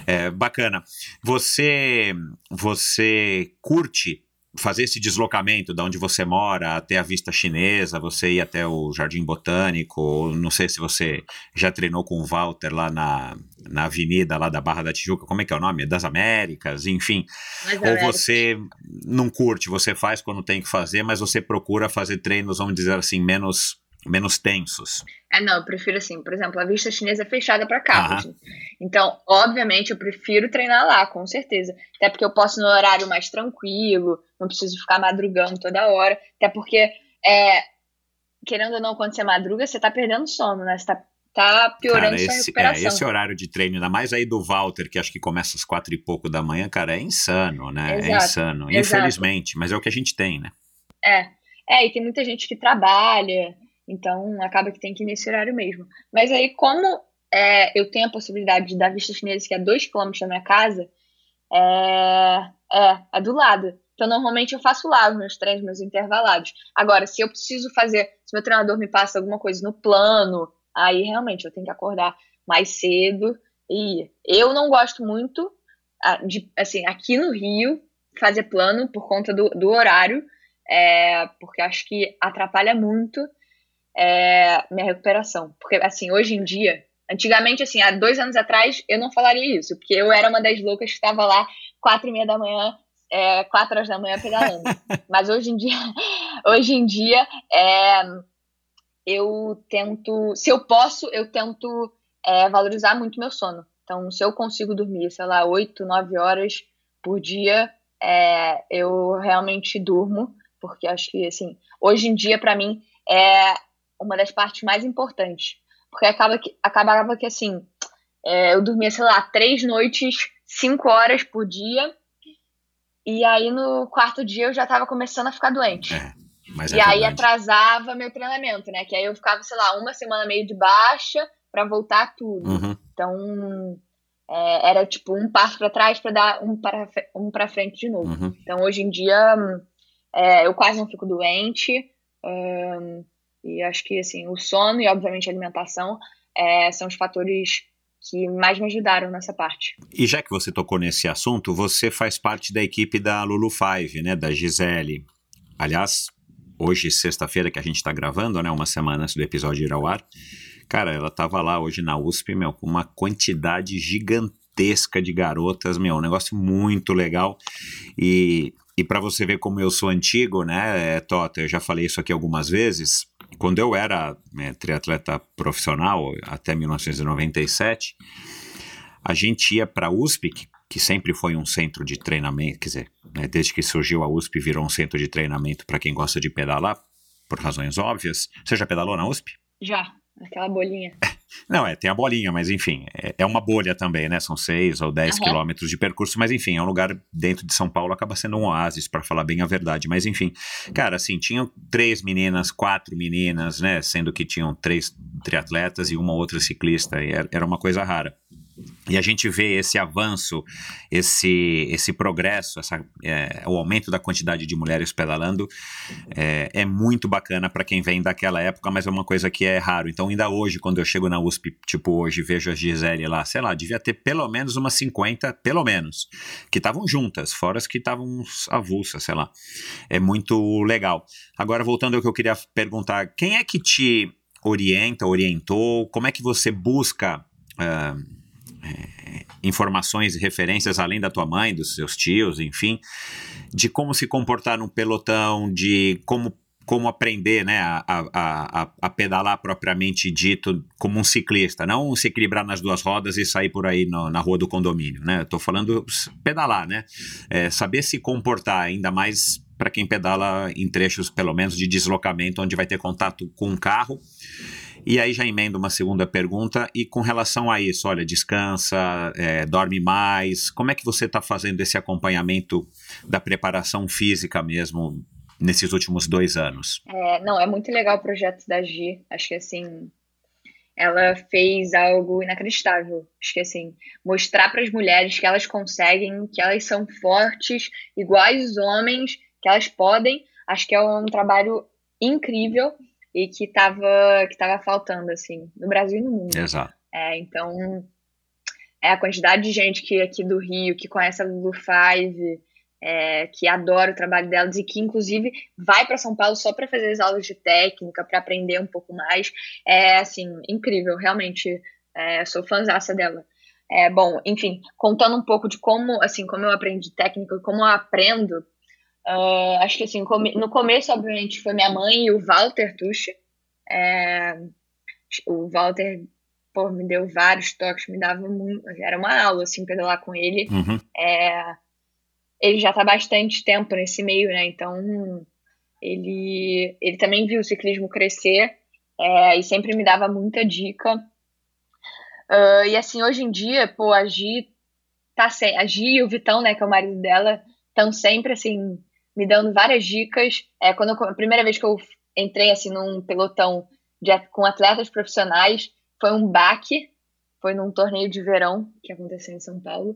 é bacana. Você, você curte fazer esse deslocamento da onde você mora até a vista chinesa, você ir até o Jardim Botânico, não sei se você já treinou com o Walter lá na, na avenida lá da Barra da Tijuca, como é que é o nome? Das Américas, enfim. Mas, Ou você não curte, você faz quando tem que fazer, mas você procura fazer treinos, vamos dizer assim, menos, menos tensos. É, não, eu prefiro assim, por exemplo, a vista chinesa é fechada para carro. Aham. assim. Então, obviamente, eu prefiro treinar lá, com certeza. Até porque eu posso ir no horário mais tranquilo, não preciso ficar madrugando toda hora. Até porque, é, querendo ou não, quando você madruga, você tá perdendo sono, né? Você tá, tá piorando Cara, sua esse, é, recuperação. esse horário de treino, ainda mais aí do Walter, que acho que começa às quatro e pouco da manhã, cara, é insano, né? É Exato, insano. exato. Infelizmente, mas é o que a gente tem, né? É. É, e tem muita gente que trabalha, então acaba que tem que ir nesse horário mesmo. Mas aí, como é, eu tenho a possibilidade de dar vista chinesa, que é 2km da minha casa, é, é, é do lado. Então, normalmente eu faço lá os meus treinos, meus intervalados. Agora, se eu preciso fazer, se meu treinador me passa alguma coisa no plano, aí realmente eu tenho que acordar mais cedo e. Eu não gosto muito de, assim, aqui no Rio, fazer plano por conta do, do horário, é, porque acho que atrapalha muito é, minha recuperação. Porque, assim, hoje em dia, antigamente, assim, há dois anos atrás, eu não falaria isso, porque eu era uma das loucas que estava lá quatro e meia da manhã, é, quatro horas da manhã pedalando. Mas hoje em dia, hoje em dia, é, eu tento, se eu posso, eu tento é, valorizar muito meu sono. Então, se eu consigo dormir, sei lá, oito, nove horas por dia, é, eu realmente durmo, porque acho que, assim, hoje em dia, para mim, é uma das partes mais importantes. Porque acaba que, acabava que, assim, é, eu dormia, sei lá, três noites, cinco horas por dia, e aí no quarto dia eu já tava começando a ficar doente. É, mas e é aí verdade. atrasava meu treinamento, né? Que aí eu ficava, sei lá, uma semana meio de baixa pra voltar tudo. Uhum. Então, é, era tipo um passo pra trás pra dar um para, um pra frente de novo. Uhum. Então, hoje em dia, é, eu quase não fico doente. E acho que, assim, o sono e, obviamente, a alimentação é, são os fatores que mais me ajudaram nessa parte. E já que você tocou nesse assunto, você faz parte da equipe da Lulu Five, né? Da Gisele. Aliás, hoje, sexta-feira, que a gente tá gravando, né? Uma semana antes do episódio ir ao ar. Cara, ela tava lá hoje na USP, meu, com uma quantidade gigantesca de garotas, meu, um negócio muito legal. E, e para você ver como eu sou antigo, né, Tota, eu já falei isso aqui algumas vezes. Quando eu era né, triatleta profissional, até 1997, a gente ia para a USP, que, que sempre foi um centro de treinamento, quer dizer, né, desde que surgiu a USP, virou um centro de treinamento para quem gosta de pedalar, por razões óbvias. Você já pedalou na USP? Já, aquela bolinha. Não, é, tem a bolinha, mas enfim, é, é uma bolha também, né? São seis ou dez Aham. quilômetros de percurso, mas enfim, é um lugar dentro de São Paulo, acaba sendo um oásis, para falar bem a verdade. Mas enfim, cara, assim, tinham três meninas, quatro meninas, né? Sendo que tinham três triatletas e uma outra ciclista, e era era uma coisa rara. E a gente vê esse avanço, esse, esse progresso, essa, é, o aumento da quantidade de mulheres pedalando é, é muito bacana para quem vem daquela época, mas é uma coisa que é raro. Então, ainda hoje, quando eu chego na USP, tipo hoje, vejo a Gisele lá, sei lá, devia ter pelo menos umas 50, pelo menos, que estavam juntas, fora as que estavam avulsas, sei lá. É muito legal. Agora, voltando ao que eu queria perguntar, quem é que te orienta, orientou? Como é que você busca. ah, é, informações e referências além da tua mãe, dos seus tios, enfim, de como se comportar num pelotão, de como, como aprender né, a, a, a, pedalar propriamente dito como um ciclista, não se equilibrar nas duas rodas e sair por aí no- na rua do condomínio, né? Tô falando pedalar, né? É, saber se comportar, ainda mais para quem pedala em trechos, pelo menos, de deslocamento, onde vai ter contato com um carro. E aí já emendo uma segunda pergunta, e com relação a isso, olha, descansa, é, dorme mais, como é que você está fazendo esse acompanhamento da preparação física mesmo nesses últimos dois anos? É, não, é muito legal o projeto da G. Acho que assim. ela fez algo inacreditável. Acho que assim, mostrar para as mulheres que elas conseguem, que elas são fortes, iguais os homens, que elas podem. Acho que é um trabalho incrível e que estava que tava faltando assim no Brasil e no mundo. Exato. É, então, é a quantidade de gente que aqui do Rio que conhece a Lulu Five, é, que adora o trabalho delas e que, inclusive, vai para São Paulo só para fazer as aulas de técnica, para aprender um pouco mais. É, assim, incrível, realmente. É, sou fãzaça dela. É, bom, enfim, contando um pouco de como, assim, como eu aprendi técnica e como eu aprendo, uh, acho que, assim, no começo, obviamente, foi minha mãe e o Walter Tucci. É, o Walter pô, me deu vários toques, me dava muito, era uma aula, assim, pedalar com ele. Uhum. É, ele já está bastante tempo nesse meio, né? Então ele, ele também viu o ciclismo crescer é, e sempre me dava muita dica. Uh, e assim, hoje em dia, pô, a Gi tá sem, a Gi e o Vitão, né, que é o marido dela, estão sempre assim me dando várias dicas. É, quando eu, a primeira vez que eu entrei assim num pelotão de, com atletas profissionais foi um baque, foi num torneio de verão que aconteceu em São Paulo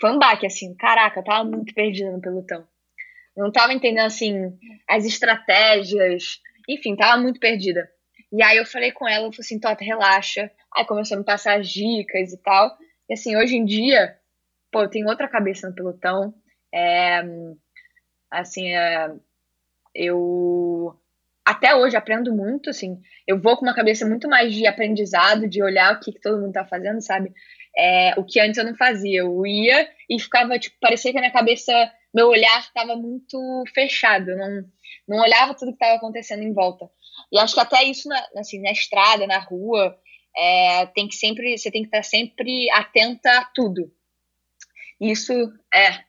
foi um baque, assim, caraca, eu tava muito perdida no pelotão. não tava entendendo, assim, as estratégias, enfim, tava muito perdida. E aí eu falei com ela, eu falei assim, Tota, relaxa. Aí começou a me passar as dicas e tal. E assim, hoje em dia, pô, eu tenho outra cabeça no pelotão. É, assim, é, eu até hoje aprendo muito, assim. Eu vou com uma cabeça muito mais de aprendizado, de olhar o que, que todo mundo tá fazendo, sabe? É, o que antes eu não fazia. Eu ia e ficava, tipo, parecia que a minha cabeça, meu olhar estava muito fechado. Eu não, não olhava tudo que estava acontecendo em volta. E acho que até isso, na, assim, na estrada, na rua, é, tem que sempre, você tem que estar sempre atenta a tudo. Isso é.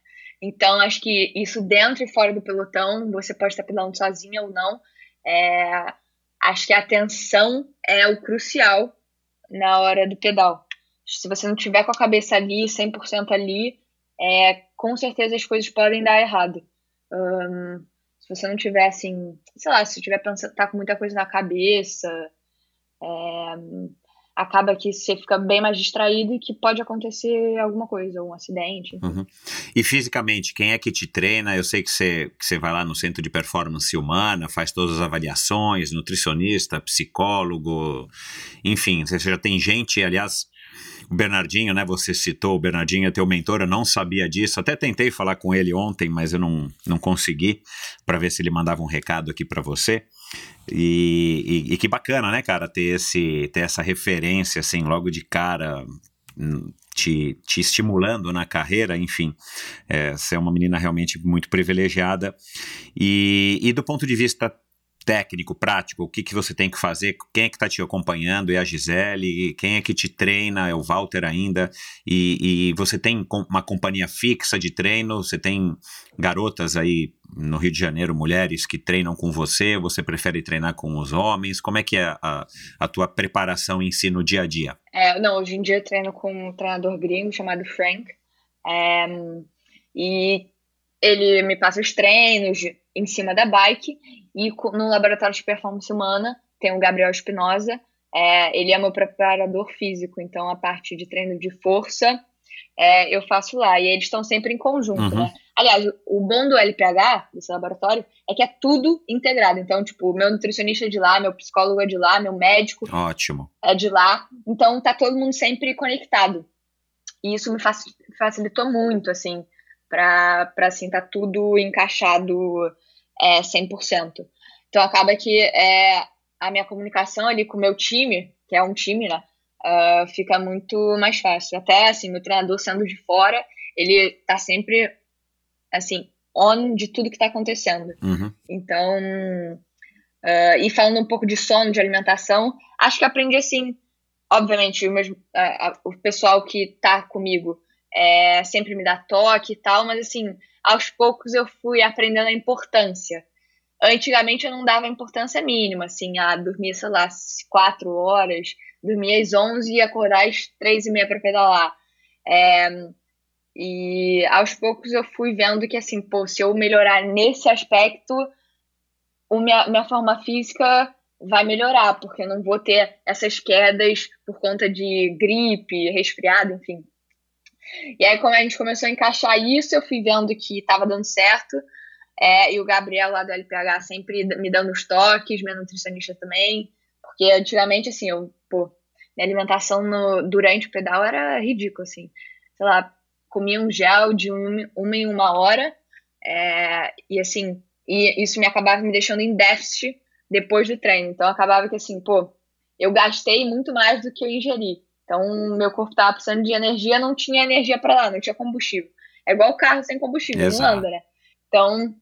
Então, acho que isso dentro e fora do pelotão, você pode estar pedalando sozinha ou não. É, acho que a atenção é o crucial na hora do pedal. Se você não tiver com a cabeça ali, 100% ali, é, com certeza as coisas podem dar errado. Um, se você não tiver assim, sei lá, se tiver pensando, tá com muita coisa na cabeça, é, acaba que você fica bem mais distraído e que pode acontecer alguma coisa, um acidente. Uhum. E fisicamente, quem é que te treina? Eu sei que você, que você vai lá no centro de performance humana, faz todas as avaliações, nutricionista, psicólogo, enfim, você já tem gente, aliás, o Bernardinho, né? Você citou o Bernardinho, é teu mentor, eu não sabia disso. Até tentei falar com ele ontem, mas eu não, não consegui para ver se ele mandava um recado aqui para você. E, e, e, que bacana, né, cara, ter, esse, ter essa referência, assim, logo de cara, hum, te, te estimulando na carreira, enfim. É, você é uma menina realmente muito privilegiada. E, e do ponto de vista técnico, prático, o que, que você tem que fazer, quem é que está te acompanhando, é a Gisele, quem é que te treina, é o Walter ainda, e, e, você tem uma companhia fixa de treino, você tem garotas aí no Rio de Janeiro, mulheres que treinam com você, você prefere treinar com os homens, como é que é a, a tua preparação em si no dia a dia? É, não, hoje em dia eu treino com um treinador gringo chamado Frank, é, e ele me passa os treinos em cima da bike e no laboratório de performance humana tem o Gabriel Espinosa. É, ele é meu preparador físico, então a parte de treino de força é, eu faço lá. E eles estão sempre em conjunto, uhum. né? Aliás, o bom do LPH, desse laboratório, é que é tudo integrado. Então, tipo, meu nutricionista é de lá, meu psicólogo é de lá, meu médico Ótimo. é de lá. Então, tá todo mundo sempre conectado. E isso me facilitou muito, assim, pra, pra assim, tá tudo encaixado é, 100%. Então acaba que é, a minha comunicação ali com o meu time, que é um time, né, uh, fica muito mais fácil. Até assim, meu treinador sendo de fora, ele tá sempre assim on de tudo que tá acontecendo. Uhum. Então, uh, e falando um pouco de sono, de alimentação, acho que aprendi assim, obviamente, o, mesmo, uh, o pessoal que tá comigo é, sempre me dá toque e tal, mas assim, aos poucos eu fui aprendendo a importância. Antigamente eu não dava importância mínima, assim, a dormir, sei lá, quatro horas, dormir às onze e acordar às três e meia para pedalar. É, e aos poucos eu fui vendo que, assim, pô, se eu melhorar nesse aspecto, minha, minha forma física vai melhorar, porque eu não vou ter essas quedas por conta de gripe, resfriado, enfim. E aí, como a gente começou a encaixar isso, eu fui vendo que estava dando certo. É, e o Gabriel lá do LPH sempre me dando os toques, minha nutricionista também. Porque antigamente, assim, eu, pô, minha alimentação no, durante o pedal era ridícula, assim. Sei lá, comia um gel de um, uma em uma hora. É, e assim, e isso me acabava me deixando em déficit depois do treino. Então acabava que assim, pô, eu gastei muito mais do que eu ingeri. Então meu corpo tava precisando de energia, não tinha energia para lá, não tinha combustível. É igual o carro sem combustível, Exato. não anda, né? Então,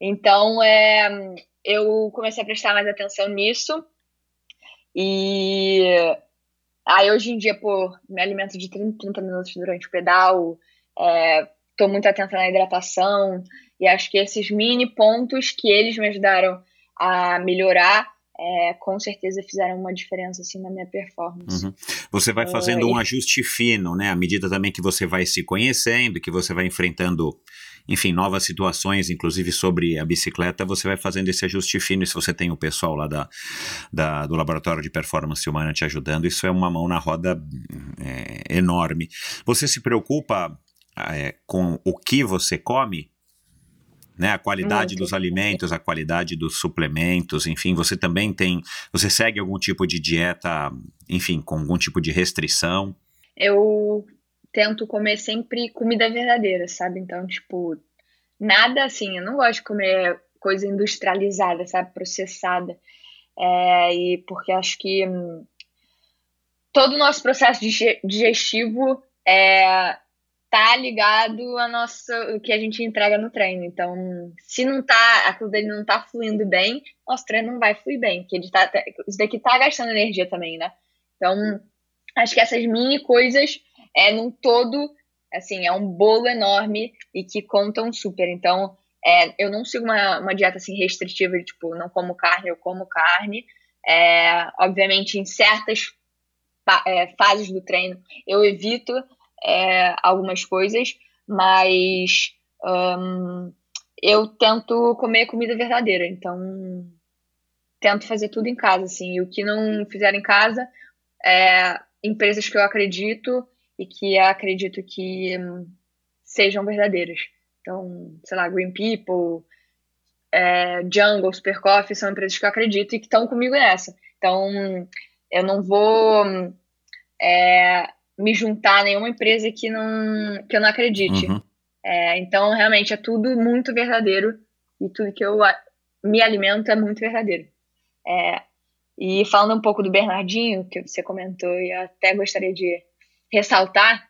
então é, eu comecei a prestar mais atenção nisso. E aí hoje em dia, pô, me alimento de 30, 30 minutos durante o pedal, é, tô muito atenta na hidratação, e acho que esses mini pontos que eles me ajudaram a melhorar, é, com certeza fizeram uma diferença assim na minha performance. Uhum. Você vai fazendo uh, um ajuste fino, né? À medida também que você vai se conhecendo, que você vai enfrentando, enfim, novas situações, inclusive sobre a bicicleta, você vai fazendo esse ajuste fino. E se você tem o pessoal lá da, da do laboratório de performance humana te ajudando, isso é uma mão na roda é, enorme. Você se preocupa é, com o que você come? Né? A qualidade Muito. dos alimentos, a qualidade dos suplementos, enfim, você também tem, você segue algum tipo de dieta, enfim, com algum tipo de restrição? Eu tento comer sempre comida verdadeira, sabe? Então, tipo, nada assim, eu não gosto de comer coisa industrializada, sabe? Processada. É, e porque acho que hum, todo o nosso processo digestivo é, tá ligado a nossa, o que a gente entrega no treino. Então, se não tá, aquilo dele não tá fluindo bem, nosso treino não vai fluir bem, porque ele tá, isso daqui tá gastando energia também, né? Então, acho que essas mini coisas é num todo, assim, é um bolo enorme e que contam super. Então, é, eu não sigo uma, uma dieta assim restritiva de tipo, não como carne, eu como carne. É, obviamente, em certas é, fases do treino, eu evito é, algumas coisas, mas um, eu tento comer comida verdadeira, então tento fazer tudo em casa, assim, e o que não fizer em casa, é empresas que eu acredito e que acredito que sejam verdadeiras. Então, sei lá, Green People, é, Jungle, Super Coffee são empresas que eu acredito e que estão comigo nessa. Então, eu não vou é, me juntar a nenhuma empresa que, não, que eu não acredite. Uhum. É, então, realmente, é tudo muito verdadeiro e tudo que eu me alimento é muito verdadeiro. É, e falando um pouco do Bernardinho, que você comentou, e eu até gostaria de ressaltar,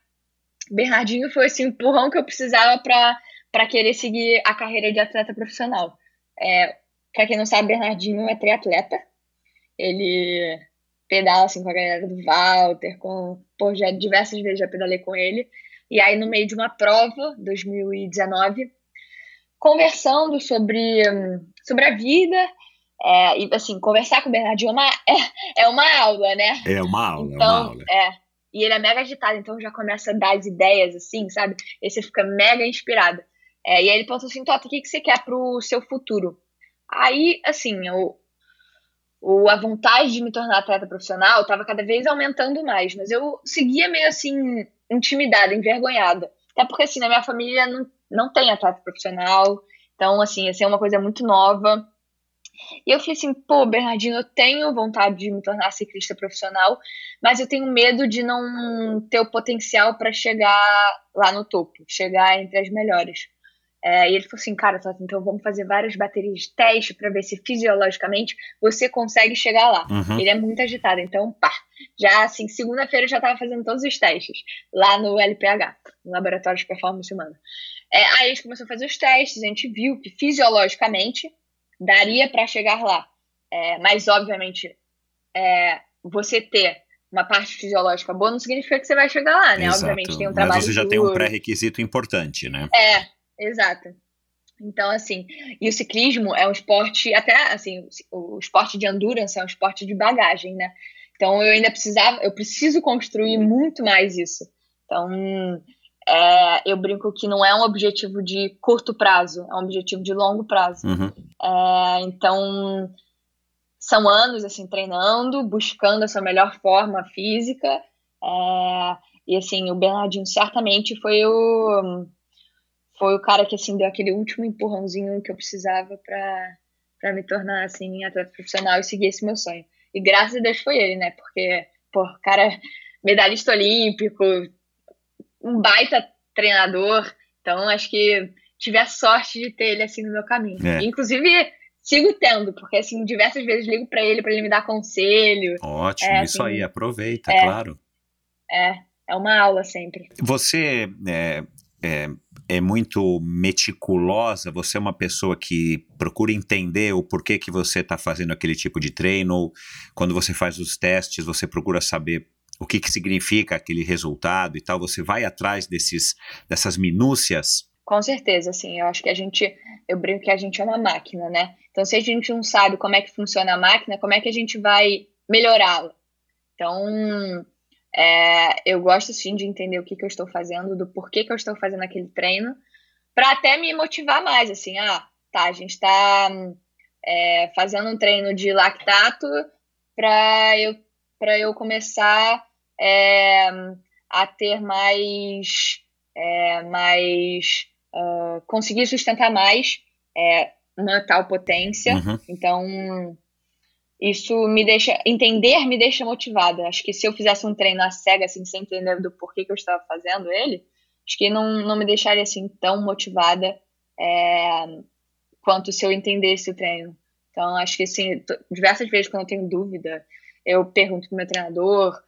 Bernardinho foi esse empurrão que eu precisava para querer seguir a carreira de atleta profissional. É, para quem não sabe, Bernardinho é triatleta. Ele pedala assim com a galera do Walter, com, pô, já diversas vezes já pedalei com ele. E aí, no meio de uma prova, 2019, conversando sobre, sobre a vida, é, e assim, conversar com o Bernardinho é uma, é, é uma aula, né? É uma aula, então, é uma aula. É, e ele é mega agitado, então já começa a dar as ideias, assim, sabe? E você fica mega inspirado. É, e aí ele perguntou assim, Tota, o que, que você quer pro seu futuro? Aí, assim, eu, o, a vontade de me tornar atleta profissional estava cada vez aumentando mais, mas eu seguia meio assim, intimidada, envergonhada. Até porque, assim, na minha família não, não tem atleta profissional, então, assim, assim, é uma coisa muito nova. E eu falei assim, pô, Bernardinho, eu tenho vontade de me tornar ciclista profissional, mas eu tenho medo de não ter o potencial para chegar lá no topo, chegar entre as melhores. É, e ele falou assim, cara, então vamos fazer várias baterias de teste para ver se fisiologicamente você consegue chegar lá. Uhum. Ele é muito agitado, então pá. Já assim, segunda-feira eu já estava fazendo todos os testes lá no LPH, no Laboratório de Performance Humana. É, aí a gente começou a fazer os testes, a gente viu que fisiologicamente daria para chegar lá. É, mas, obviamente, é, você ter uma parte fisiológica boa não significa que você vai chegar lá, né? Exato. Obviamente tem um trabalho. Mas você já duro. tem um pré-requisito importante, né? É, Exato. Então, assim, e o ciclismo é um esporte, até assim, o esporte de endurance é um esporte de bagagem, né? Então eu ainda precisava, eu preciso construir muito mais isso. Então, é, eu brinco que não é um objetivo de curto prazo, é um objetivo de longo prazo. Uhum. É, então, são anos assim treinando, buscando a sua melhor forma física. É, e assim, o Bernardinho certamente foi o foi o cara que assim deu aquele último empurrãozinho que eu precisava para para me tornar assim atleta profissional e seguir esse meu sonho. E graças a Deus foi ele, né? Porque, pô, cara, medalhista olímpico, um baita treinador. Então, acho que tive a sorte de ter ele assim no meu caminho. É. Inclusive, sigo tendo, porque assim, diversas vezes ligo para ele para ele me dar conselho. Ótimo, É, isso assim, aí, aproveita, é. claro. É, é uma aula sempre. Você é, é, muito meticulosa, você é uma pessoa que procura entender o porquê que você está fazendo aquele tipo de treino, quando você faz os testes, você procura saber o que, que significa aquele resultado e tal, você vai atrás desses, dessas minúcias. Com certeza, assim, eu acho que a gente, eu brinco que a gente é uma máquina, né? Então, se a gente não sabe como é que funciona a máquina, como é que a gente vai melhorá-la? Então, é, eu gosto sim de entender o que, que eu estou fazendo, do porquê que eu estou fazendo aquele treino, para até me motivar mais, assim, ah, tá, a gente está é, fazendo um treino de lactato para eu, pra eu começar é, a ter mais, é, mais ah, conseguir sustentar mais é, uma tal potência. Uhum. Então, isso me deixa. Entender me deixa motivada. Acho que se eu fizesse um treino à cega, assim, sem entender do porquê que eu estava fazendo ele, acho que não, não me deixaria assim tão motivada é, quanto se eu entendesse o treino. Então, acho que assim, diversas vezes quando eu tenho dúvida, eu pergunto pro meu treinador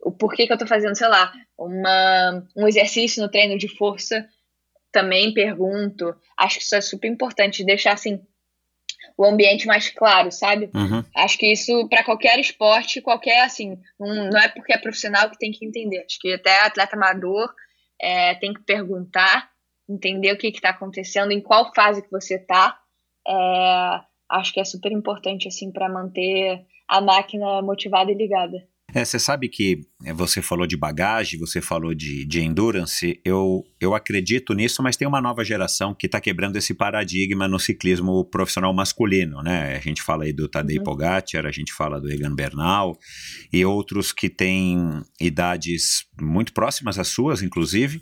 o porquê que eu tô fazendo, sei lá, uma, um exercício no treino de força, também pergunto. Acho que isso é super importante, deixar assim o ambiente mais claro, sabe? Uhum. Acho que isso para qualquer esporte, qualquer assim, não, não é porque é profissional que tem que entender. Acho que até atleta amador é, tem que perguntar, entender o que está acontecendo, em qual fase que você está. acho que é super importante assim para manter a máquina motivada e ligada. É, você sabe que é, você falou de bagagem, você falou de, de endurance, eu, eu acredito nisso, mas tem uma nova geração que está quebrando esse paradigma no ciclismo profissional masculino, né? A gente fala aí do Tadej Uhum. Pogacar, a gente fala do Egan Bernal e outros que têm idades muito próximas às suas, inclusive,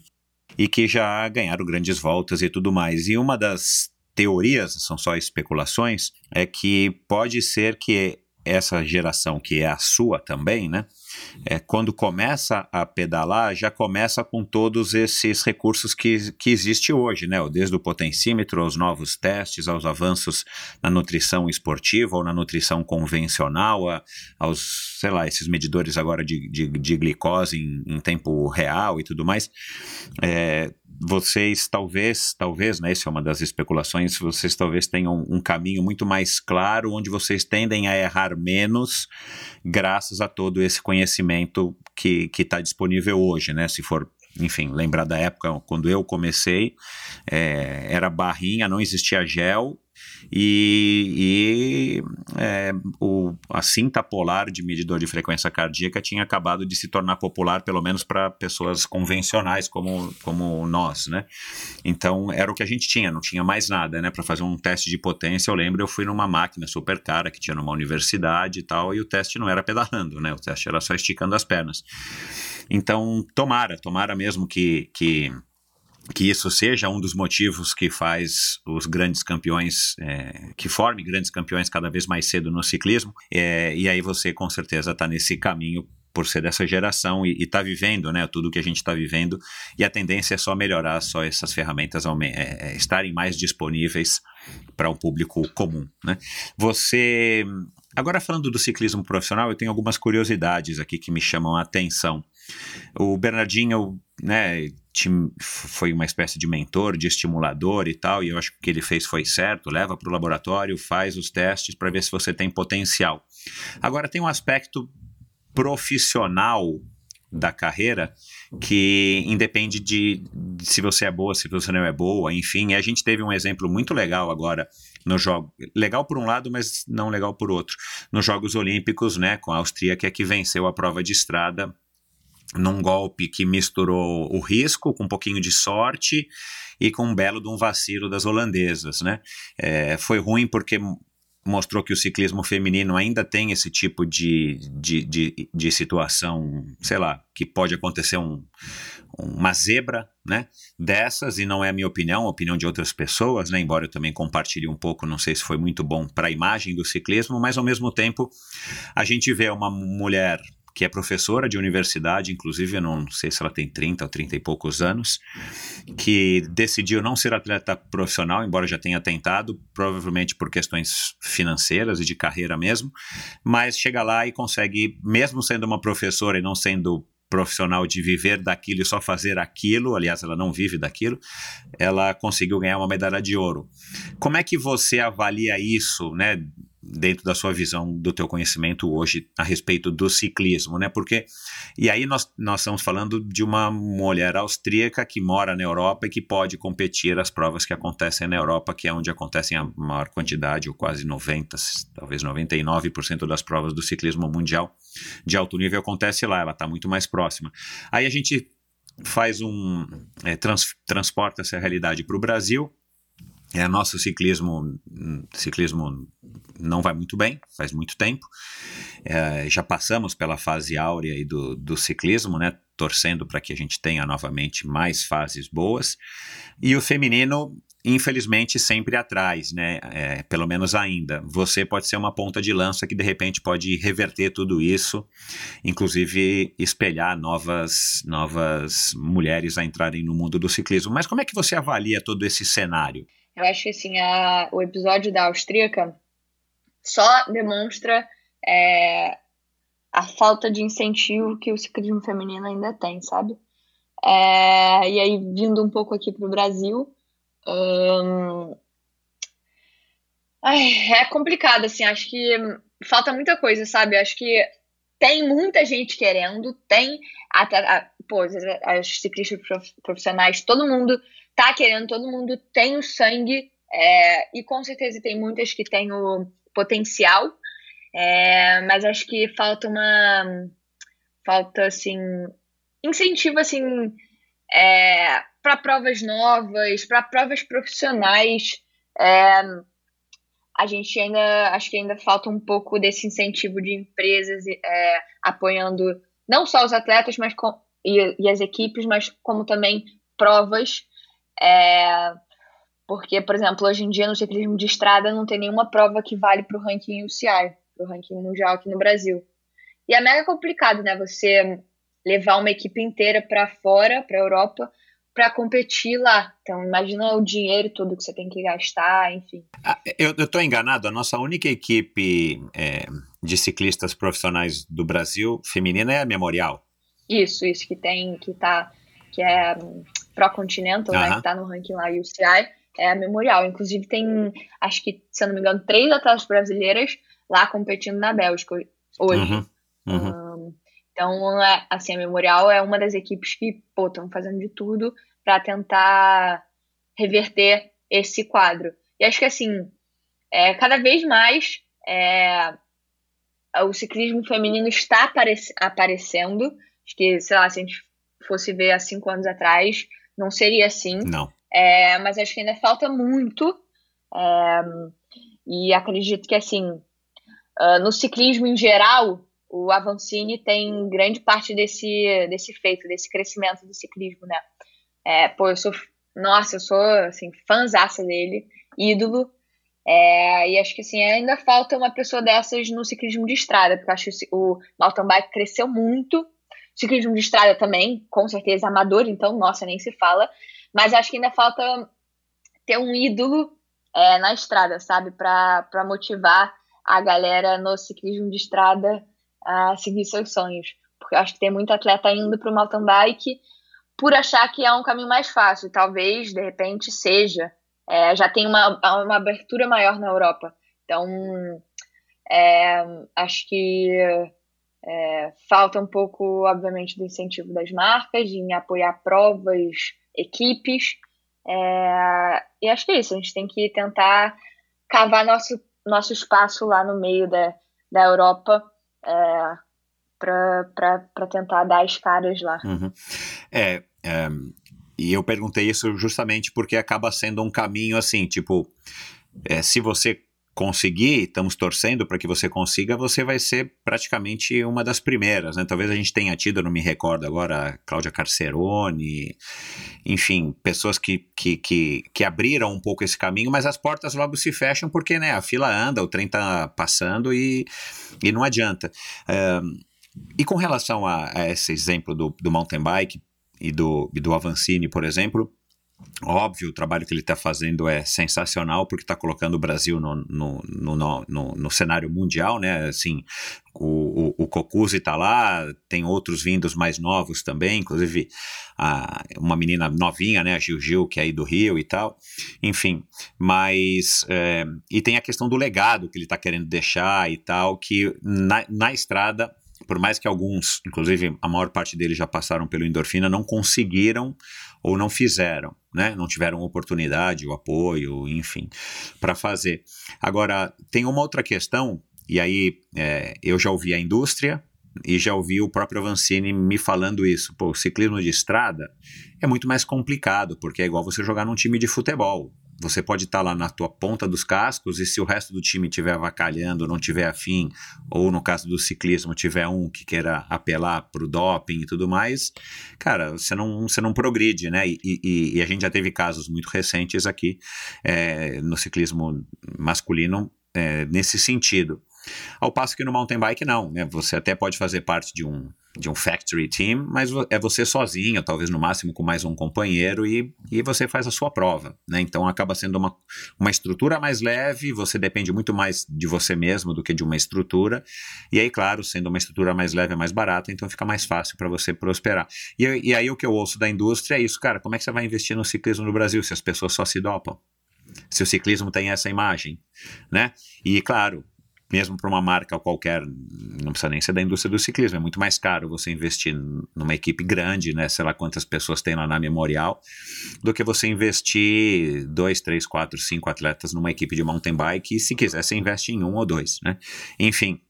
e que já ganharam grandes voltas e tudo mais. E uma das teorias, são só especulações, é que pode ser que essa geração que é a sua também, né? É, quando começa a pedalar, já começa com todos esses recursos que, que existe hoje, né? Desde o potencímetro aos novos testes, aos avanços na nutrição esportiva ou na nutrição convencional, a, aos, sei lá, esses medidores agora de, de, de glicose em, em tempo real e tudo mais. É, vocês talvez, talvez, né, isso é uma das especulações, vocês talvez tenham um caminho muito mais claro, onde vocês tendem a errar menos, graças a todo esse conhecimento que está disponível hoje, né, se for, enfim, lembrar da época quando eu comecei, é, era barrinha, não existia gel, e, e é, o, a cinta polar de medidor de frequência cardíaca tinha acabado de se tornar popular, pelo menos para pessoas convencionais como, como nós, né? Então era o que a gente tinha, não tinha mais nada, né? Para fazer um teste de potência, eu lembro, eu fui numa máquina super cara que tinha numa universidade e tal, e o teste não era pedalando, né? O teste era só esticando as pernas. Então, tomara, tomara mesmo que, que que isso seja um dos motivos que faz os grandes campeões, é, que forme grandes campeões cada vez mais cedo no ciclismo, é, e aí você com certeza está nesse caminho por ser dessa geração e está vivendo, né, tudo que a gente está vivendo, e a tendência é só melhorar, só essas ferramentas é, é, estarem mais disponíveis para o público comum, né. Você, agora falando do ciclismo profissional, eu tenho algumas curiosidades aqui que me chamam a atenção. O Bernardinho, né, foi uma espécie de mentor, de estimulador e tal, e eu acho que o que ele fez foi certo, leva para o laboratório, faz os testes para ver se você tem potencial. Agora tem um aspecto profissional da carreira que independe de, de se você é boa, se você não é boa, enfim, e a gente teve um exemplo muito legal agora no jogo, legal por um lado, mas não legal por outro, nos Jogos Olímpicos, né, com a Austríaca que venceu a prova de estrada num golpe que misturou o risco com um pouquinho de sorte e com um belo de um vacilo das holandesas, né? É, foi ruim porque mostrou que o ciclismo feminino ainda tem esse tipo de, de, de, de situação, sei lá, que pode acontecer um, uma zebra, né, dessas, e não é a minha opinião, a opinião de outras pessoas, né, embora eu também compartilhe um pouco, não sei se foi muito bom para a imagem do ciclismo, mas ao mesmo tempo a gente vê uma mulher que é professora de universidade, inclusive eu não sei se ela tem 30 ou 30 e poucos anos, que decidiu não ser atleta profissional, embora já tenha tentado, provavelmente por questões financeiras e de carreira mesmo, mas chega lá e consegue, mesmo sendo uma professora e não sendo profissional de viver daquilo e só fazer aquilo, aliás, ela não vive daquilo, ela conseguiu ganhar uma medalha de ouro. Como é que você avalia isso, né, dentro da sua visão, do teu conhecimento hoje a respeito do ciclismo, né? Porque e aí nós, nós estamos falando de uma mulher austríaca que mora na Europa e que pode competir as provas que acontecem na Europa, que é onde acontecem a maior quantidade, ou quase 90, talvez 99% das provas do ciclismo mundial de alto nível acontece lá, ela está muito mais próxima. Aí a gente faz um é, trans, transporta essa realidade para o Brasil é, nosso ciclismo, ciclismo não vai muito bem, faz muito tempo. É, já passamos pela fase áurea do, do ciclismo, né? Torcendo para que a gente tenha novamente mais fases boas. E o feminino, infelizmente, sempre atrás, né? É, pelo menos ainda. Você pode ser uma ponta de lança que de repente pode reverter tudo isso, inclusive espelhar novas, novas mulheres a entrarem no mundo do ciclismo. Mas como é que você avalia todo esse cenário? Eu acho que assim, a, o episódio da austríaca só demonstra é, a falta de incentivo que o ciclismo feminino ainda tem, sabe? É, e aí, vindo um pouco aqui para o Brasil, hum, ai, é complicado, assim, acho que falta muita coisa, sabe? Acho que tem muita gente querendo, tem até, pô, as ciclistas profissionais, todo mundo tá querendo, todo mundo tem o sangue, é, e com certeza tem muitas que têm o potencial, é, mas acho que falta uma. Falta, assim. Incentivo, assim. É, para provas novas, para provas profissionais. É, a gente ainda. Acho que ainda falta um pouco desse incentivo de empresas é, apoiando não só os atletas mas com, e, e as equipes, mas como também provas é, porque, por exemplo, hoje em dia no ciclismo de estrada não tem nenhuma prova que vale para o ranking UCI, para o ranking mundial aqui no Brasil. E é mega complicado, né? Você levar uma equipe inteira para fora, para a Europa, para competir lá. Então, imagina o dinheiro todo que você tem que gastar, enfim. Ah, eu estou enganado, a nossa única equipe é, de ciclistas profissionais do Brasil feminina é a Memorial. Isso, isso que tem, que tá, que é Pro Continental, né, que tá no ranking lá UCI, é a Memorial. Inclusive tem, acho que, se eu não me engano, três atletas brasileiras lá competindo na Bélgica hoje. Uhum, uhum. Um, então, é, assim, a Memorial é uma das equipes que, pô, estão fazendo de tudo para tentar reverter esse quadro. E acho que, assim, é, cada vez mais é, o ciclismo feminino está aparec aparecendo. Acho que, sei lá, se a gente fosse ver há cinco anos atrás, não seria assim. Não. É, mas acho que ainda falta muito. É, e acredito que, assim, uh, no ciclismo em geral, o Avancini tem grande parte desse, desse feito, desse crescimento do ciclismo, né? É, pô, eu sou, nossa, eu sou, assim, fãzaça dele, ídolo. É, e acho que, assim, ainda falta uma pessoa dessas no ciclismo de estrada, porque acho que o mountain bike cresceu muito Ciclismo de estrada também, com certeza amador, então, nossa, nem se fala. Mas acho que ainda falta ter um ídolo é, na estrada, sabe? Para motivar a galera no ciclismo de estrada a seguir seus sonhos. Porque eu acho que tem muito atleta indo para o mountain bike por achar que é um caminho mais fácil. Talvez, de repente, seja. É, já tem uma, uma abertura maior na Europa. Então, é, acho que é, falta um pouco, obviamente, do incentivo das marcas, em apoiar provas, equipes. É, e acho que é isso, a gente tem que tentar cavar nosso, nosso espaço lá no meio da, da Europa é, para tentar dar as caras lá. Uhum. É, é, e eu perguntei isso justamente porque acaba sendo um caminho assim, tipo, é, se você conseguir, estamos torcendo para que você consiga, você vai ser praticamente uma das primeiras, né? Talvez a gente tenha tido, não me recordo agora, Cláudia Carcerone, enfim, pessoas que, que, que, que, abriram um pouco esse caminho, mas as portas logo se fecham porque, né, a fila anda, o trem tá passando e, e não adianta. e com relação a, a, esse exemplo do, do mountain bike e do, e do Avancini, por exemplo, Óbvio, o trabalho que ele está fazendo é sensacional porque está colocando o Brasil no, no, no, no, no cenário mundial, né? Assim, o, o, o Cocuzzi está lá, tem outros vindos mais novos também, inclusive a, uma menina novinha, né? A Gil Gil, que é aí do Rio e tal. Enfim, mas. É, e tem a questão do legado que ele está querendo deixar e tal, que na, na estrada por mais que alguns, inclusive a maior parte deles já passaram pelo endorfina, não conseguiram ou não fizeram, né? Não tiveram oportunidade, o apoio, enfim, para fazer. Agora, tem uma outra questão, e aí é, eu já ouvi a indústria e já ouvi o próprio Avancini me falando isso. Pô, o ciclismo de estrada é muito mais complicado, porque é igual você jogar num time de futebol. Você pode estar tá lá na tua ponta dos cascos e se o resto do time estiver avacalhando, não tiver afim, ou no caso do ciclismo tiver um que queira apelar para o doping e tudo mais, cara, você não, você não progride, né? E, e, e a gente já teve casos muito recentes aqui é, no ciclismo masculino é, nesse sentido. Ao passo que no mountain bike não, né? Você até pode fazer parte de um, de um factory team, mas é você sozinho, talvez no máximo com mais um companheiro, e, e você faz a sua prova, né? Então acaba sendo uma, uma estrutura mais leve, você depende muito mais de você mesmo do que de uma estrutura, e aí, claro, sendo uma estrutura mais leve é mais barata, então fica mais fácil para você prosperar. E, e aí o que eu ouço da indústria é isso, cara, como é que você vai investir no ciclismo no Brasil se as pessoas só se dopam? Se o ciclismo tem essa imagem, né? E claro, mesmo para uma marca qualquer, não precisa nem ser da indústria do ciclismo, é muito mais caro você investir numa equipe grande, né, sei lá quantas pessoas tem lá na Memorial, do que você investir dois, três, quatro, cinco atletas numa equipe de mountain bike, e se quiser você investe em um ou dois, né, enfim.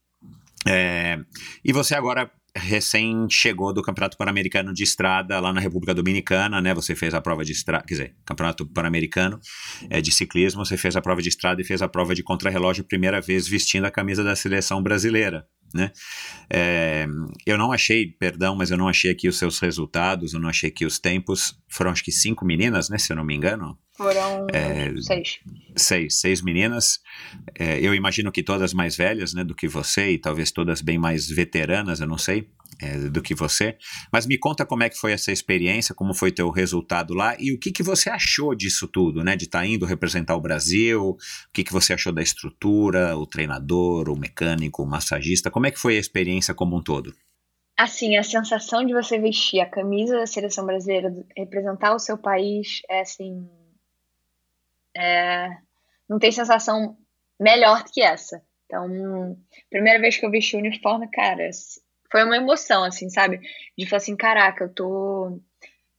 É, e você agora recém chegou do Campeonato Pan-Americano de Estrada lá na República Dominicana, né? Você fez a prova de estrada, quer dizer, Campeonato Pan-Americano é, de ciclismo, você fez a prova de estrada e fez a prova de contrarrelógio primeira vez vestindo a camisa da seleção brasileira, né? É, eu não achei, perdão, mas eu não achei aqui os seus resultados, eu não achei aqui os tempos, foram acho que cinco meninas, né? Se eu não me engano. Foram é, seis. Seis, seis meninas. É, eu imagino que todas mais velhas, né, do que você e talvez todas bem mais veteranas, eu não sei, é, do que você. Mas me conta como é que foi essa experiência, como foi teu resultado lá e o que, que você achou disso tudo, né, de estar tá indo representar o Brasil, o que, que você achou da estrutura, o treinador, o mecânico, o massagista, como é que foi a experiência como um todo? Assim, a sensação de você vestir a camisa da seleção brasileira, representar o seu país, é assim, é, não tem sensação melhor do que essa. Então, primeira vez que eu vesti o uniforme, cara, foi uma emoção, assim, sabe? De falar assim, caraca, eu tô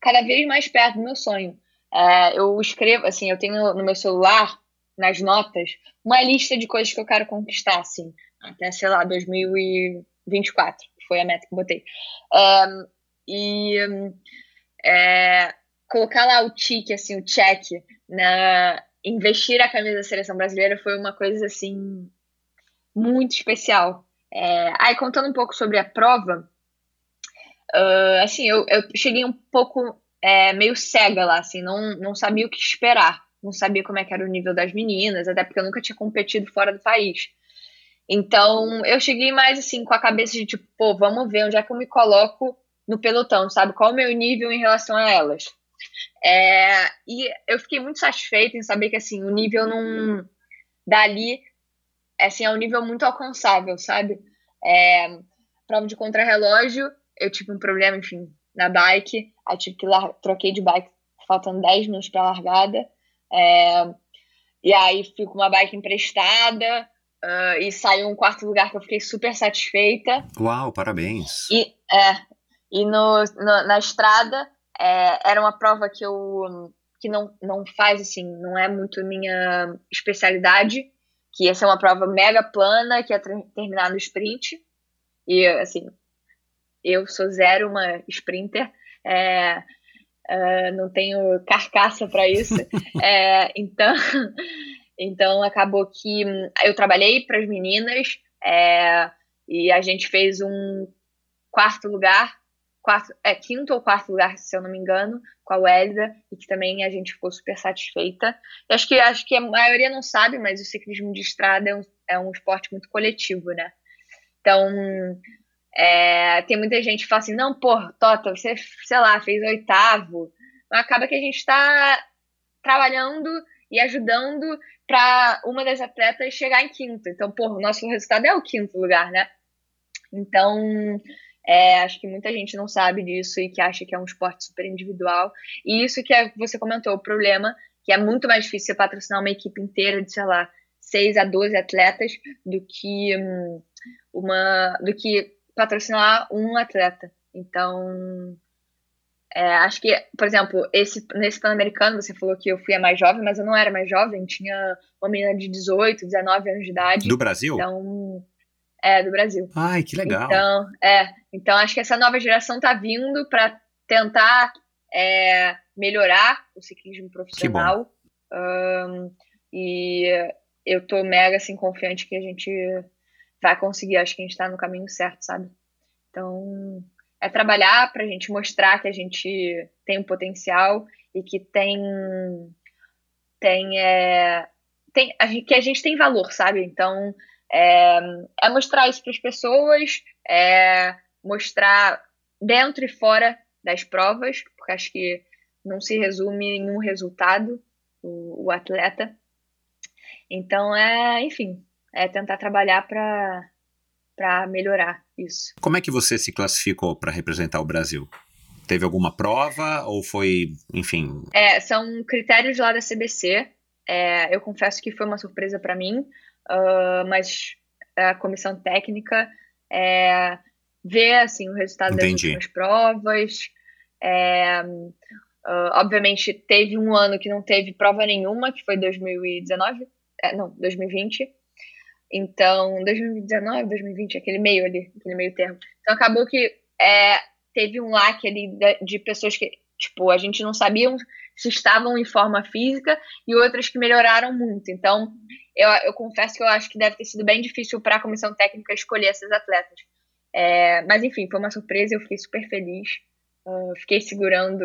cada vez mais perto do meu sonho. É, eu escrevo, assim, eu tenho no meu celular, nas notas, uma lista de coisas que eu quero conquistar, assim, até, sei lá, 2024, que foi a meta que eu botei. É, e é, colocar lá o tique, assim, o check na, investir a camisa da seleção brasileira foi uma coisa assim muito especial. É, aí contando um pouco sobre a prova, uh, assim, eu, eu cheguei um pouco é, meio cega lá, assim, não, não sabia o que esperar, não sabia como é que era o nível das meninas, até porque eu nunca tinha competido fora do país. Então, eu cheguei mais assim com a cabeça de tipo, pô, vamos ver onde é que eu me coloco no pelotão, sabe? Qual o meu nível em relação a elas. É, e eu fiquei muito satisfeita em saber que assim, o nível não. Dali, assim, é um nível muito alcançável, sabe? É, prova de contrarrelógio, eu tive um problema, enfim, na bike, aí tive que lar troquei de bike faltando 10 minutos para largada. É, e aí fui com uma bike emprestada uh, e saiu um quarto lugar que eu fiquei super satisfeita. Uau, parabéns! E, é, e no, no na estrada é, era uma prova que eu que não, não faz assim, não é muito minha especialidade, que ia ser uma prova mega plana, que ia terminar no sprint. E assim, eu sou zero uma sprinter, é, é, não tenho carcaça para isso. é, então, Então acabou que eu trabalhei para as meninas é, e a gente fez um quarto lugar, quarto, é quinto ou quarto lugar, se eu não me engano, com a Welda, e que também a gente ficou super satisfeita. E acho que acho que a maioria não sabe, mas o ciclismo de estrada é um, é um esporte muito coletivo, né? Então, é, tem muita gente que fala assim, não, pô, Tota, você, sei lá, fez oitavo. Mas acaba que a gente está trabalhando e ajudando para uma das atletas chegar em quinto. Então, pô, o nosso resultado é o quinto lugar, né? Então, é, acho que muita gente não sabe disso e que acha que é um esporte super individual. E isso que é, você comentou, o problema, que é muito mais difícil você patrocinar uma equipe inteira de, sei lá, 6 a 12 atletas do que hum, uma do que patrocinar um atleta. Então, é, acho que, por exemplo, esse, nesse Pan-Americano, você falou que eu fui a mais jovem, mas eu não era mais jovem, tinha uma menina de 18, 19 anos de idade. Do Brasil? Então, é, do Brasil. Ai, que legal. Então, é, então acho que essa nova geração tá vindo para tentar é, melhorar o ciclismo profissional. Um, e eu tô mega assim confiante que a gente vai conseguir. Acho que a gente tá no caminho certo, sabe? Então, é trabalhar pra gente mostrar que a gente tem um potencial e que tem tem é, tem a gente, que a gente tem valor, sabe? Então, é, é mostrar isso para as pessoas, é mostrar dentro e fora das provas, porque acho que não se resume em um resultado o, o atleta. Então é, enfim, é tentar trabalhar para para melhorar isso. Como é que você se classificou para representar o Brasil? Teve alguma prova ou foi, enfim? É, são critérios lá da CBC. É, eu confesso que foi uma surpresa para mim, uh, mas a comissão técnica é, vê assim o resultado Entendi. das últimas provas. É, uh, obviamente teve um ano que não teve prova nenhuma, que foi 2019, é, não, 2020. Então, 2019, 2020, aquele meio ali, aquele meio termo. Então acabou que é, teve um lac ali de, de pessoas que, tipo, a gente não sabia se estavam em forma física e outras que melhoraram muito. Então, eu, eu confesso que eu acho que deve ter sido bem difícil para a comissão técnica escolher esses atletas. É, mas, enfim, foi uma surpresa, eu fiquei super feliz. Uh, fiquei segurando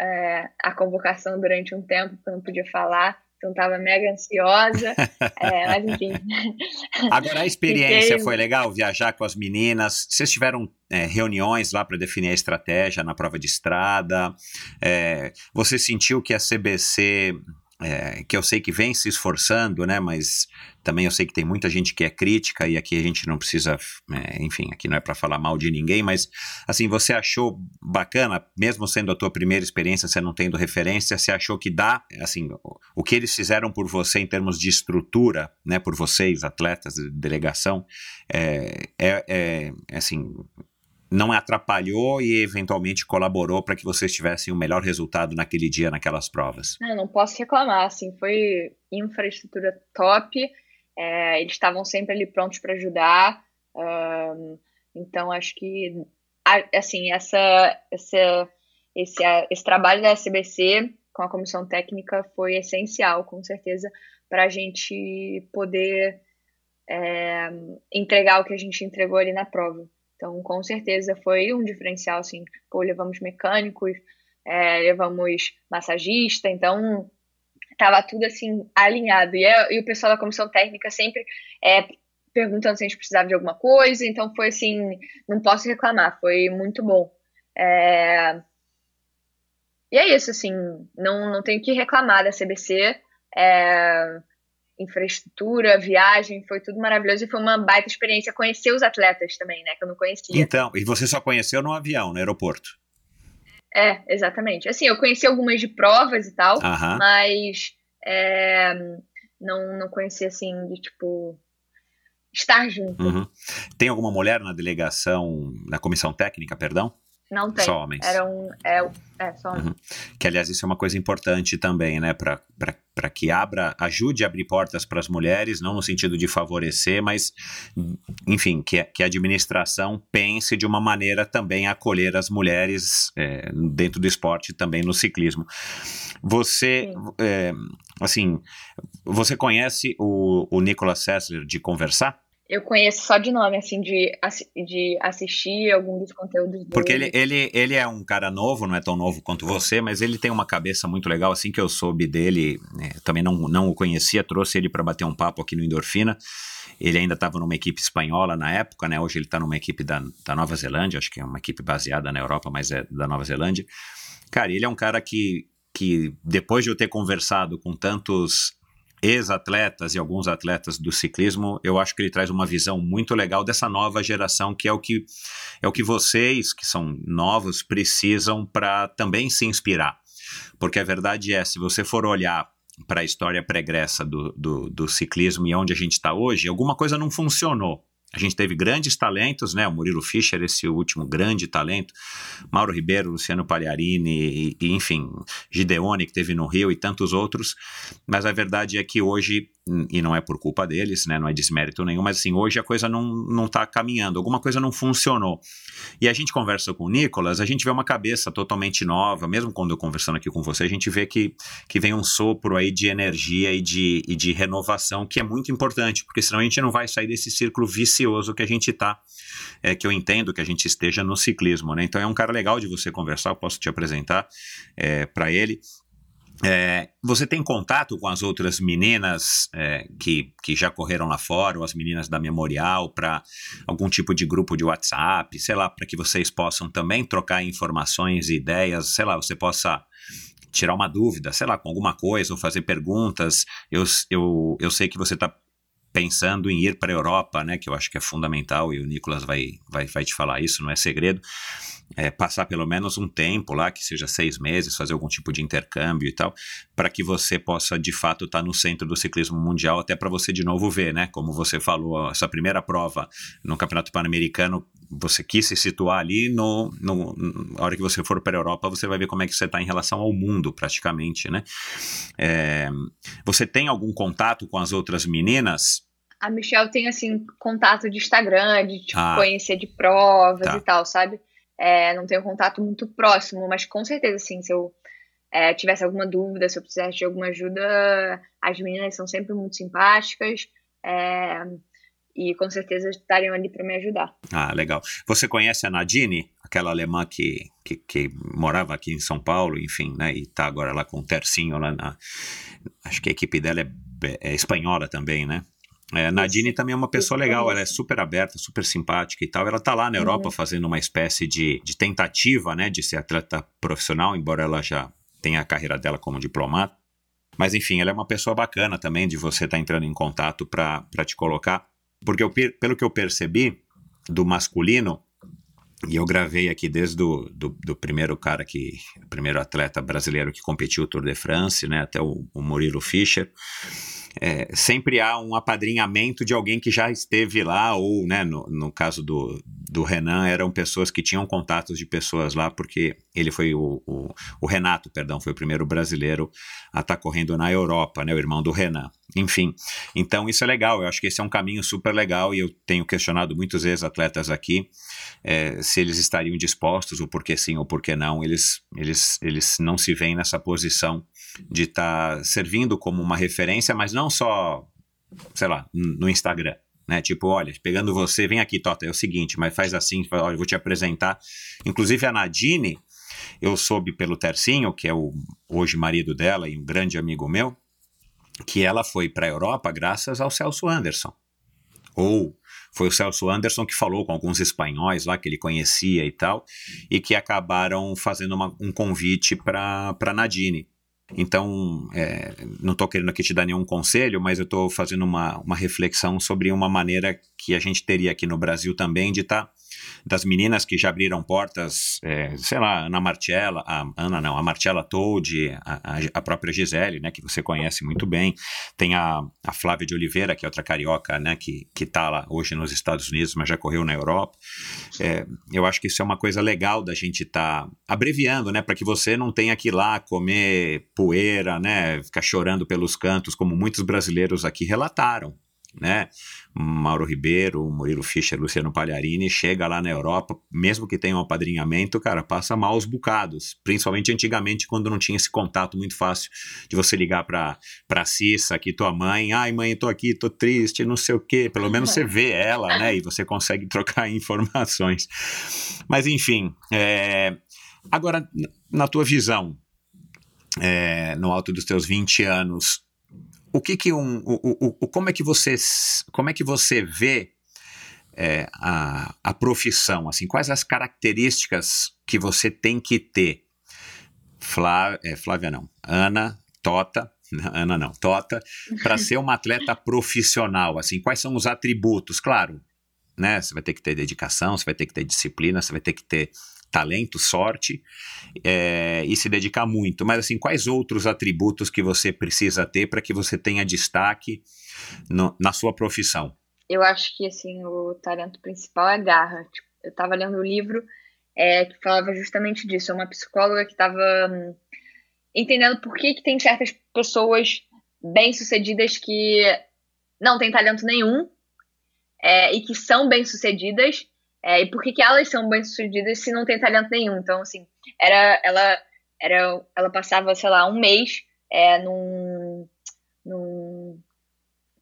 é, a convocação durante um tempo, porque eu não podia falar. Então estava mega ansiosa, é, mas enfim. Agora a experiência Fiquei... foi legal viajar com as meninas. Vocês tiveram é, reuniões lá para definir a estratégia na prova de estrada. É, você sentiu que a CBC é, que eu sei que vem se esforçando, né? Mas também eu sei que tem muita gente que é crítica e aqui a gente não precisa, é, enfim, aqui não é para falar mal de ninguém, mas assim, você achou bacana, mesmo sendo a tua primeira experiência, você não tendo referência, você achou que dá, assim, o, o que eles fizeram por você em termos de estrutura, né? Por vocês, atletas, de delegação, é, é, é assim, não atrapalhou e eventualmente colaborou para que vocês tivessem o um melhor resultado naquele dia, naquelas provas? Não, não posso reclamar, assim, foi infraestrutura top, é, eles estavam sempre ali prontos para ajudar, um, então acho que, assim, essa, essa, esse, esse trabalho da SBC com a comissão técnica foi essencial, com certeza, para a gente poder é, entregar o que a gente entregou ali na prova. Então, com certeza foi um diferencial, assim, pô, levamos mecânicos, é, levamos massagista, então tava tudo assim alinhado. E, é, e, o pessoal da comissão técnica sempre é, perguntando se a gente precisava de alguma coisa, então foi assim, não posso reclamar, foi muito bom. É... E é isso, assim, não, não tenho que reclamar da CBC. É infraestrutura, viagem, foi tudo maravilhoso e foi uma baita experiência conhecer os atletas também, né, que eu não conhecia. Então, e você só conheceu no avião, no aeroporto? É, exatamente. Assim, eu conheci algumas de provas e tal, mas é, não, não conheci, assim, de, tipo, estar junto. Uhum. Tem alguma mulher na delegação, na comissão técnica, perdão? Não tem. Só homens. Era um. É, é só homens. Uhum. Que, aliás, isso é uma coisa importante também, né? Para que abra, ajude a abrir portas para as mulheres, não no sentido de favorecer, mas, enfim, que, que a administração pense de uma maneira também a acolher as mulheres é, dentro do esporte também no ciclismo. Você, é, assim, você conhece o, o Nicolas Sessler de conversar? Eu conheço só de nome, assim, de, de assistir algum dos conteúdos dele. Porque ele, ele, ele é um cara novo, não é tão novo quanto você, mas ele tem uma cabeça muito legal. Assim que eu soube dele, né, também não, não o conhecia, trouxe ele para bater um papo aqui no Endorfina. Ele ainda estava numa equipe espanhola na época, né? Hoje ele está numa equipe da, da Nova Zelândia, acho que é uma equipe baseada na Europa, mas é da Nova Zelândia. Cara, ele é um cara que, que depois de eu ter conversado com tantos ex-atletas e alguns atletas do ciclismo, eu acho que ele traz uma visão muito legal dessa nova geração, que é o que é o que vocês, que são novos, precisam para também se inspirar. Porque a verdade é, se você for olhar para a história pregressa do, do, do ciclismo e onde a gente está hoje, alguma coisa não funcionou. A gente teve grandes talentos, né? O Murilo Fischer, esse último grande talento, Mauro Ribeiro, Luciano Pagliarini, e, enfim, Gideone, que teve no Rio e tantos outros. Mas a verdade é que hoje e não é por culpa deles, né, não é desmérito nenhum, mas assim, hoje a coisa não, não tá caminhando, alguma coisa não funcionou. E a gente conversa com o Nicolas, a gente vê uma cabeça totalmente nova, mesmo quando eu conversando aqui com você, a gente vê que, que vem um sopro aí de energia e de, e de renovação, que é muito importante, porque senão a gente não vai sair desse círculo vicioso que a gente tá, é, que eu entendo que a gente esteja no ciclismo, né, então é um cara legal de você conversar, eu posso te apresentar é, para ele, é, você tem contato com as outras meninas é, que, que já correram lá fora, ou as meninas da Memorial, para algum tipo de grupo de WhatsApp, sei lá, para que vocês possam também trocar informações e ideias, sei lá, você possa tirar uma dúvida, sei lá, com alguma coisa, ou fazer perguntas. Eu, eu, eu sei que você está pensando em ir para a Europa, né, que eu acho que é fundamental, e o Nicolas vai, vai, vai te falar isso, não é segredo é, passar pelo menos um tempo lá, que seja seis meses, fazer algum tipo de intercâmbio e tal, para que você possa de fato estar tá no centro do ciclismo mundial, até para você de novo ver, né? Como você falou, essa primeira prova no Campeonato Pan-Americano, você quis se situar ali, no, no, na hora que você for para a Europa, você vai ver como é que você está em relação ao mundo, praticamente, né? É, você tem algum contato com as outras meninas? A Michelle tem, assim, contato de Instagram, de tipo, ah, conhecer de provas tá. e tal, sabe? É, não tenho contato muito próximo, mas com certeza, assim, se eu é, tivesse alguma dúvida, se eu precisasse de alguma ajuda, as meninas são sempre muito simpáticas é, e com certeza estariam ali para me ajudar. Ah, legal. Você conhece a Nadine, aquela alemã que, que, que, morava aqui em São Paulo, enfim, né, e está agora lá com o Tercinho lá na. Acho que a equipe dela é, é espanhola também, né? É, Nadine também é uma pessoa legal, ela é super aberta, super simpática e tal. Ela tá lá na Europa uhum. fazendo uma espécie de, de tentativa, né, de ser atleta profissional, embora ela já tenha a carreira dela como diplomata. Mas enfim, ela é uma pessoa bacana também de você estar tá entrando em contato para te colocar. Porque eu, pelo que eu percebi do masculino, e eu gravei aqui desde do, do, do, primeiro cara que, o primeiro atleta brasileiro que competiu o Tour de France, né, até o, o Murilo Fischer é, sempre há um apadrinhamento de alguém que já esteve lá, ou, né, no, no caso do, do Renan, eram pessoas que tinham contatos de pessoas lá, porque ele foi o, o, o Renato, perdão, foi o primeiro brasileiro a estar tá correndo na Europa, né, o irmão do Renan. Enfim, então isso é legal, eu acho que esse é um caminho super legal e eu tenho questionado muitos ex-atletas aqui é, se eles estariam dispostos, ou por que sim ou por que não, eles, eles, eles não se veem nessa posição de estar tá servindo como uma referência, mas não só, sei lá, no Instagram. Né? Tipo, olha, pegando você, vem aqui, Tota, é o seguinte, mas faz assim, olha, eu vou te apresentar. Inclusive a Nadine, eu soube pelo Tercinho, que é o hoje marido dela e um grande amigo meu, que ela foi para a Europa graças ao Celso Anderson. Ou foi o Celso Anderson que falou com alguns espanhóis lá que ele conhecia e tal, e que acabaram fazendo uma, um convite para Nadine. Então, é, não estou querendo aqui te dar nenhum conselho, mas eu estou fazendo uma, uma reflexão sobre uma maneira que a gente teria aqui no Brasil também de estar tá das meninas que já abriram portas, é, sei lá, Ana Marcella, a Ana não, a Marcella Told, a, a, própria Gisele, né, que você conhece muito bem. Tem a, a Flávia de Oliveira, que é outra carioca, né, que, que tá lá hoje nos Estados Unidos, mas já correu na Europa. É, eu acho que isso é uma coisa legal da gente estar tá abreviando, né, para que você não tenha que ir lá comer poeira, né, ficar chorando pelos cantos, como muitos brasileiros aqui relataram né? Mauro Ribeiro, Murilo Fischer, Luciano Pagliarini, chega lá na Europa, mesmo que tenha um apadrinhamento, cara, passa maus bocados. Principalmente antigamente, quando não tinha esse contato muito fácil de você ligar pra, pra Cissa, aqui tua mãe, ai mãe, tô aqui, tô triste, não sei o quê. Pelo menos você vê ela, né? E você consegue trocar informações. Mas enfim, é... agora, na tua visão, é, no alto dos teus 20 anos, o que que um, o, o, como é que você, como é que você vê é, a, a profissão, assim, quais as características que você tem que ter? Flávia, é, Flávia não, Ana, Tota, Ana não, Tota, para ser uma atleta profissional, assim, quais são os atributos? Claro, né, você vai ter que ter dedicação, você vai ter que ter disciplina, você vai ter que ter talento, sorte é, e se dedicar muito. Mas assim, quais outros atributos que você precisa ter para que você tenha destaque no, na sua profissão? Eu acho que assim o talento principal é garra. Tipo, eu estava lendo um livro é, que falava justamente disso. É uma psicóloga que estava hum, entendendo por que, que tem certas pessoas bem-sucedidas que não têm talento nenhum é, e que são bem-sucedidas é, e por que, que elas são bem-sucedidas se não tem talento nenhum? Então, assim, era, ela, era, ela passava, sei lá, um mês é, num, num,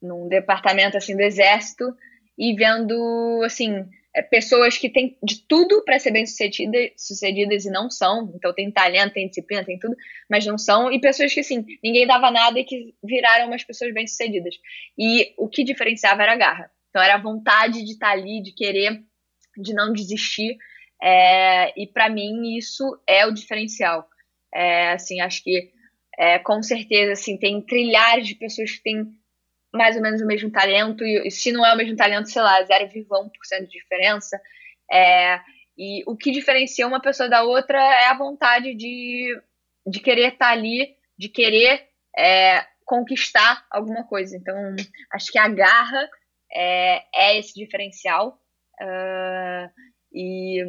num departamento, assim, do exército e vendo, assim, é, pessoas que têm de tudo para ser bem-sucedidas sucedidas e não são. Então, tem talento, tem disciplina, tem tudo, mas não são. E pessoas que, assim, ninguém dava nada e que viraram umas pessoas bem-sucedidas. E o que diferenciava era a garra. Então, era a vontade de estar tá ali, de querer de não desistir. É, e para mim isso é o diferencial. É, assim, acho que é, com certeza assim, tem trilhares de pessoas que têm mais ou menos o mesmo talento, e, se não é o mesmo talento, sei lá, 0,1% de diferença. É, e o que diferencia uma pessoa da outra é a vontade de, de querer estar ali, de querer é, conquistar alguma coisa. Então, acho que a garra é, é esse diferencial. Uh, e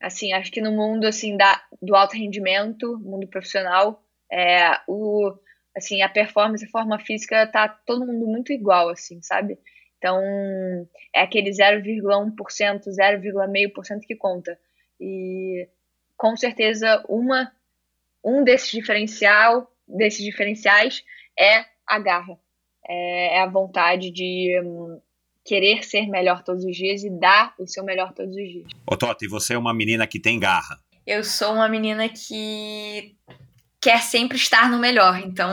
assim, acho que no mundo assim da, do alto rendimento, mundo profissional, é, o assim, a performance, a forma física tá todo mundo muito igual assim, sabe? Então, é aquele 0,1%, 0,5% que conta. E com certeza uma um desses diferencial, desses diferenciais é a garra. É, é a vontade de querer ser melhor todos os dias e dar o seu melhor todos os dias. Ô Tota, e você é uma menina que tem garra? Eu sou uma menina que quer sempre estar no melhor, então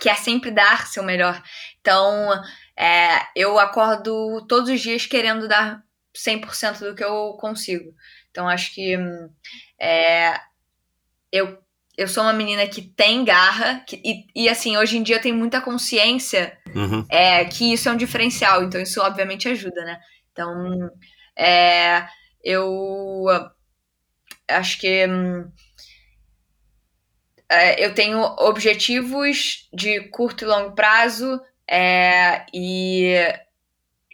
quer sempre dar seu melhor. Então, é, eu acordo todos os dias querendo dar 100% do que eu consigo. Então, acho que é, eu eu sou uma menina que tem garra, que, e, e, assim, hoje em dia eu tenho muita consciência uhum. é, que isso é um diferencial, então isso obviamente ajuda, né? Então, é, eu acho que é, eu tenho objetivos de curto e longo prazo é, e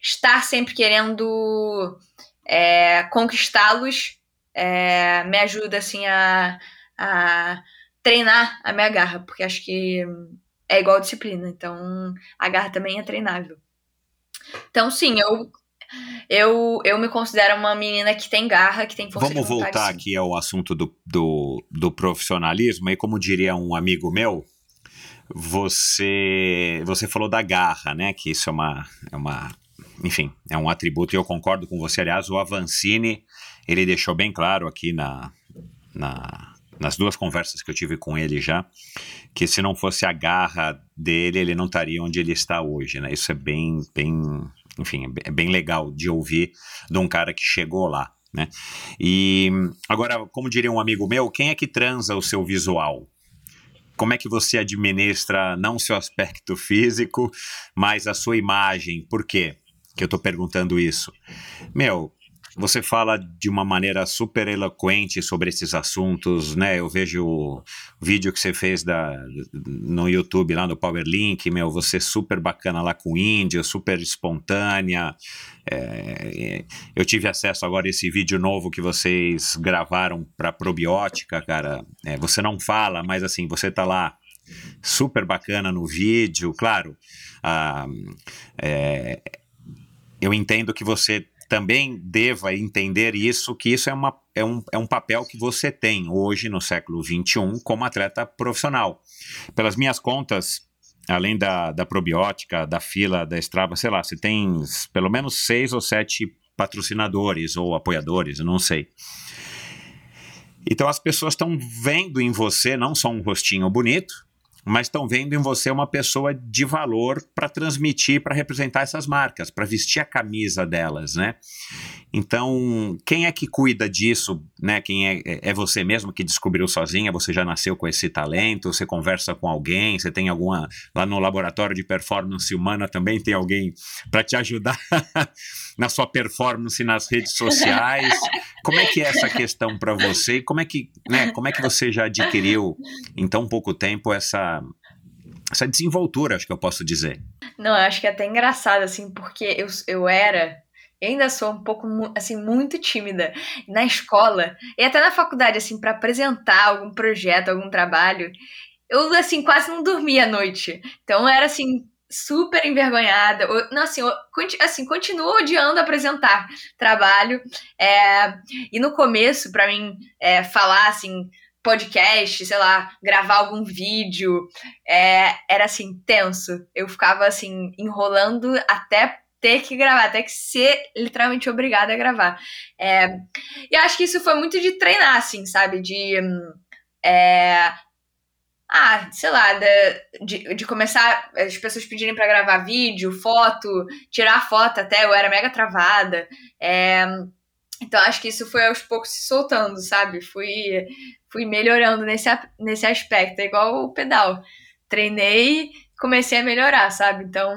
estar sempre querendo é, conquistá-los é, me ajuda assim a a treinar a minha garra, porque acho que é igual disciplina, então a garra também é treinável. Então, sim, eu eu, eu me considero uma menina que tem garra, que tem força Vamos de vontade, voltar aqui ao assunto do, do, do profissionalismo, e como diria um amigo meu, você você falou da garra, né? Que isso é uma, é uma enfim, é um atributo, e eu concordo com você. Aliás, o Avancini, ele deixou bem claro aqui na, na, nas duas conversas que eu tive com ele já, que se não fosse a garra dele, ele não estaria onde ele está hoje, né? Isso é bem, bem, enfim, é bem legal de ouvir de um cara que chegou lá, né? E agora, como diria um amigo meu, quem é que transa o seu visual? Como é que você administra não seu aspecto físico, mas a sua imagem? Por quê que eu estou perguntando isso? Meu, você fala de uma maneira super eloquente sobre esses assuntos, né? Eu vejo o vídeo que você fez da, no YouTube lá no Powerlink, meu, você super bacana lá com índio, super espontânea. É, eu tive acesso agora a esse vídeo novo que vocês gravaram para probiótica, cara. É, você não fala, mas assim, você tá lá super bacana no vídeo, claro. Ah, é, eu entendo que você também deva entender isso, que isso é, uma, é, um, é um papel que você tem hoje no século XXI como atleta profissional. Pelas minhas contas, além da, da probiótica, da fila, da Strava, sei lá, você tem pelo menos seis ou sete patrocinadores ou apoiadores, eu não sei. Então as pessoas estão vendo em você não só um rostinho bonito, mas estão vendo em você uma pessoa de valor para transmitir, para representar essas marcas, para vestir a camisa delas, né? Então, quem é que cuida disso, né? Quem é, é você mesmo que descobriu sozinha? Você já nasceu com esse talento? Você conversa com alguém? Você tem alguma lá no laboratório de performance humana também tem alguém para te ajudar na sua performance nas redes sociais? Como é que é essa questão para você? Como é que, né? Como é que você já adquiriu em tão pouco tempo essa essa desenvoltura, acho que eu posso dizer. Não, eu acho que é até engraçado, assim, porque eu, eu era, eu ainda sou um pouco, assim, muito tímida na escola e até na faculdade, assim, para apresentar algum projeto, algum trabalho, eu, assim, quase não dormia à noite. Então, era, assim, super envergonhada. Não, assim, eu, assim, continuo odiando apresentar trabalho. É, e no começo, para mim, é, falar, assim, podcast, sei lá, gravar algum vídeo, é, era assim, tenso. Eu ficava assim, enrolando até ter que gravar, até que ser literalmente obrigada a gravar. É, e acho que isso foi muito de treinar, assim, sabe? De. É, ah, sei lá, de, de começar as pessoas pedirem para gravar vídeo, foto, tirar foto até, eu era mega travada. É, então acho que isso foi aos poucos se soltando, sabe? Fui, fui melhorando nesse, nesse aspecto, é igual o pedal. Treinei, comecei a melhorar, sabe? Então,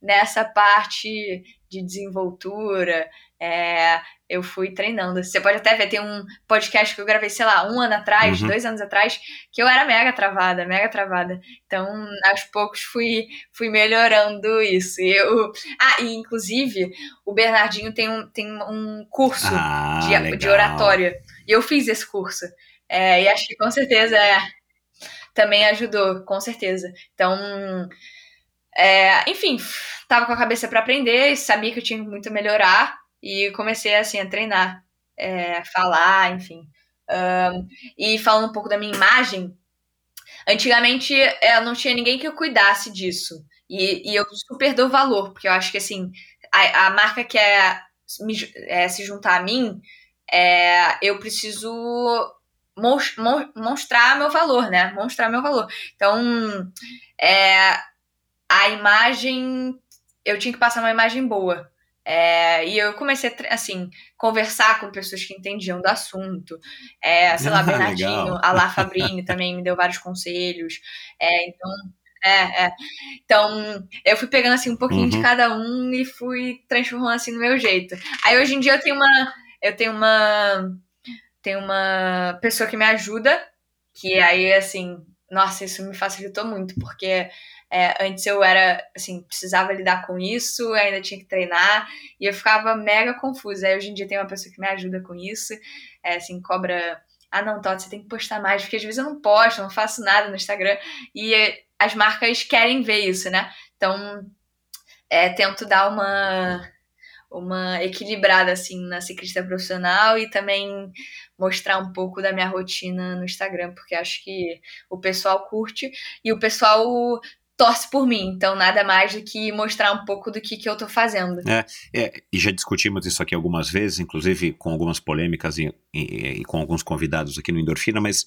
nessa parte de desenvoltura, é, eu fui treinando. Você pode até ver, tem um podcast que eu gravei, sei lá, um ano atrás, uhum. dois anos atrás, que eu era mega travada, mega travada. Então, aos poucos fui, fui melhorando isso. E eu, ah, e inclusive, o Bernardinho tem um, tem um curso ah, de, de oratória. E eu fiz esse curso. É, e acho que com certeza é, também ajudou, com certeza. Então, é, enfim, tava com a cabeça para aprender, sabia que eu tinha muito a melhorar e comecei assim a treinar, é, falar, enfim. Um, e falando um pouco da minha imagem, antigamente eu é, não tinha ninguém que eu cuidasse disso. E, e eu super dou valor, porque eu acho que assim, a, a marca quer me, é, se juntar a mim, é, eu preciso mostrar meu valor, né? Mostrar meu valor. Então, é, a imagem, eu tinha que passar uma imagem boa. É, e eu comecei a, assim, conversar com pessoas que entendiam do assunto. É, sei lá, ah, Bernardinho, a Lá Fabrini também me deu vários conselhos. É, então, é, é. Então, eu fui pegando assim um pouquinho uhum. de cada um e fui transformando assim no meu jeito. Aí hoje em dia eu tenho uma. Eu tenho uma. Tenho uma pessoa que me ajuda, que aí, assim, nossa, isso me facilitou muito, porque é, antes eu era, assim, precisava lidar com isso, ainda tinha que treinar, e eu ficava mega confusa. Aí hoje em dia tem uma pessoa que me ajuda com isso, é, assim, cobra. Ah, não, Todd, você tem que postar mais, porque às vezes eu não posto, não faço nada no Instagram, e as marcas querem ver isso, né? Então, é, tento dar uma, uma equilibrada, assim, na ciclista profissional e também mostrar um pouco da minha rotina no Instagram, porque acho que o pessoal curte e o pessoal torce por mim. Então, nada mais do que mostrar um pouco do que, que eu tô fazendo. É, é, e já discutimos isso aqui algumas vezes, inclusive com algumas polêmicas e, e, e, com alguns convidados aqui no Endorfina, mas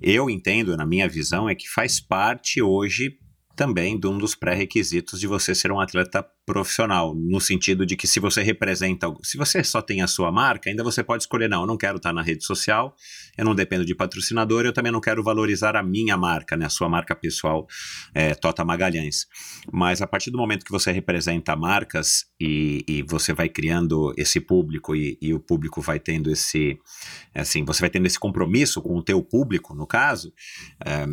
eu entendo, na minha visão, é que faz parte hoje também de um dos pré-requisitos de você ser um atleta profissional, no sentido de que se você representa, se você só tem a sua marca, ainda você pode escolher, não, eu não quero estar na rede social, eu não dependo de patrocinador, eu também não quero valorizar a minha marca, né, a sua marca pessoal, é, Tota Magalhães. Mas a partir do momento que você representa marcas e, e você vai criando esse público e, e, o público vai tendo esse, assim, você vai tendo esse compromisso com o teu público, no caso, é,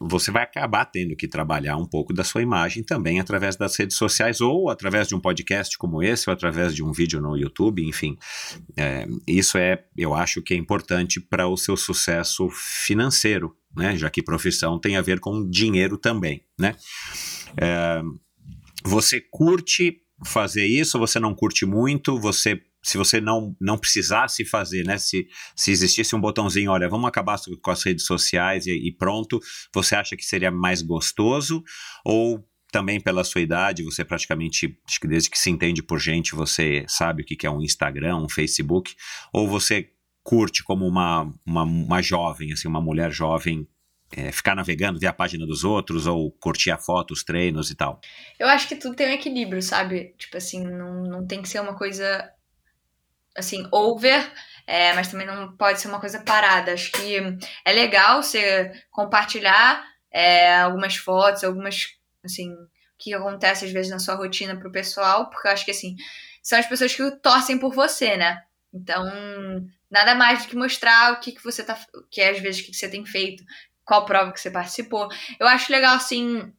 você vai acabar tendo que trabalhar um pouco da sua imagem também através das redes sociais ou através de um podcast como esse, ou através de um vídeo no YouTube, enfim. É, isso é, eu acho que é importante para o seu sucesso financeiro, né? Já que profissão tem a ver com dinheiro também, né? É, você curte fazer isso, você não curte muito, você se você não, não precisasse fazer, né? Se, se existisse um botãozinho, olha, vamos acabar com as redes sociais e, e pronto, você acha que seria mais gostoso? Ou também pela sua idade, você praticamente, acho que desde que se entende por gente, você sabe o que é um Instagram, um Facebook, ou você curte como uma, uma, uma jovem, assim, uma mulher jovem, é, ficar navegando, ver a página dos outros, ou curtir a foto, os treinos e tal? Eu acho que tudo tem um equilíbrio, sabe? Tipo assim, não, não tem que ser uma coisa, assim, over, é, mas também não pode ser uma coisa parada. Acho que é legal você compartilhar é, algumas fotos, algumas assim, o que acontece às vezes na sua rotina pro pessoal, porque eu acho que assim, são as pessoas que torcem por você, né? Então, nada mais do que mostrar o que, que você tá, que é, às vezes o que, que você tem feito, qual prova que você participou. Eu acho legal assim,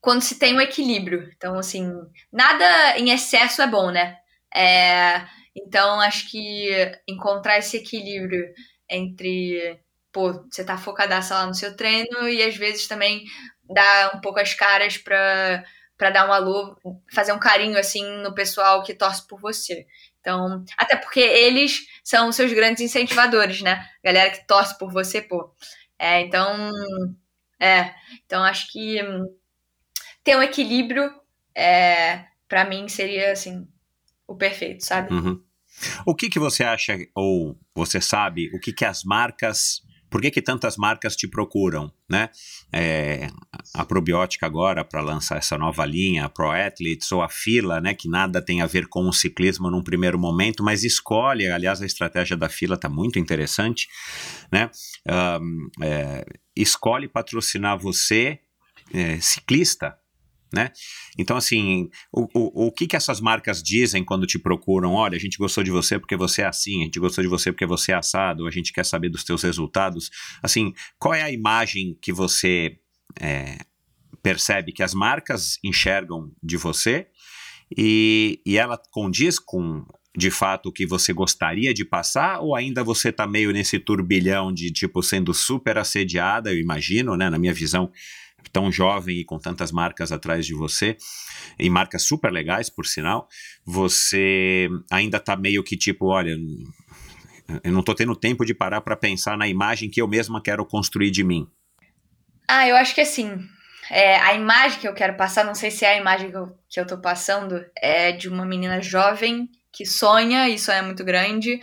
quando se tem um equilíbrio. Então, assim, nada em excesso é bom, né? É, então, acho que encontrar esse equilíbrio entre, pô, você tá focadaça lá no seu treino e às vezes também dar um pouco as caras pra, pra dar um alô, fazer um carinho assim no pessoal que torce por você. Então, até porque eles são seus grandes incentivadores, né? Galera que torce por você, pô. É, então, é, então acho que ter um equilíbrio é, para mim seria assim o perfeito, sabe? Uhum. O que que você acha ou você sabe o que que as marcas por que, que tantas marcas te procuram, né? É, a probiótica agora para lançar essa nova linha, a Pro Athletes ou a Fila, né? Que nada tem a ver com o ciclismo num primeiro momento, mas escolhe, aliás, a estratégia da Fila está muito interessante, né? Um, é, escolhe patrocinar você, é, ciclista, né? Então, assim, o, o, o que, que essas marcas dizem quando te procuram? Olha, a gente gostou de você porque você é assim, a gente gostou de você porque você é assado, a gente quer saber dos teus resultados. Assim, qual é a imagem que você é, percebe que as marcas enxergam de você e, e ela condiz com de fato o que você gostaria de passar ou ainda você está meio nesse turbilhão de tipo sendo super assediada, eu imagino, né, na minha visão tão jovem e com tantas marcas atrás de você, e marcas super legais, por sinal, você ainda está meio que tipo, olha, eu não estou tendo tempo de parar para pensar na imagem que eu mesma quero construir de mim. Ah, eu acho que assim, é, a imagem que eu quero passar, não sei se é a imagem que eu, que eu tô passando, é de uma menina jovem que sonha, e sonha muito grande,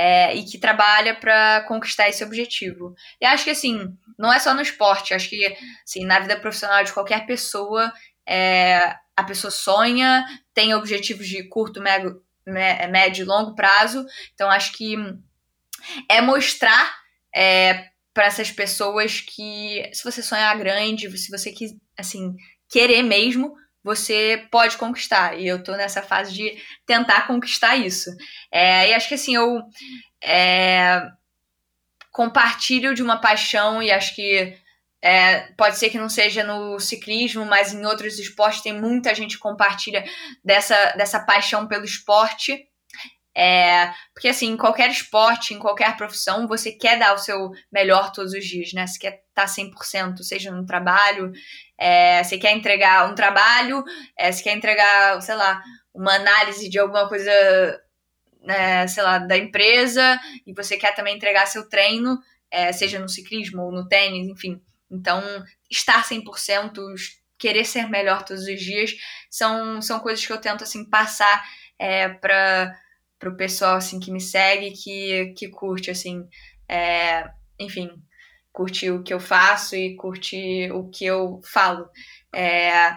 é, e que trabalha para conquistar esse objetivo. E acho que assim, não é só no esporte, acho que assim, na vida profissional de qualquer pessoa, é, a pessoa sonha, tem objetivos de curto, médio, médio e longo prazo. Então acho que é mostrar é, para essas pessoas que se você sonhar grande, se você assim, querer mesmo, você pode conquistar. E eu tô nessa fase de tentar conquistar isso. É, e acho que assim, eu é, compartilho de uma paixão e acho que é, pode ser que não seja no ciclismo, mas em outros esportes tem muita gente que compartilha dessa, dessa paixão pelo esporte. É, porque assim, em qualquer esporte, em qualquer profissão, você quer dar o seu melhor todos os dias, né? Você quer estar 100%, seja no trabalho, é, você quer entregar um trabalho, é, você quer entregar, sei lá, uma análise de alguma coisa, né, sei lá, da empresa, e você quer também entregar seu treino, é, seja no ciclismo ou no tênis, enfim. Então, estar 100%, querer ser melhor todos os dias, são, são coisas que eu tento, assim, passar é, para pro pessoal assim que me segue, que, que curte assim, é, enfim, curte o que eu faço e curte o que eu falo. É,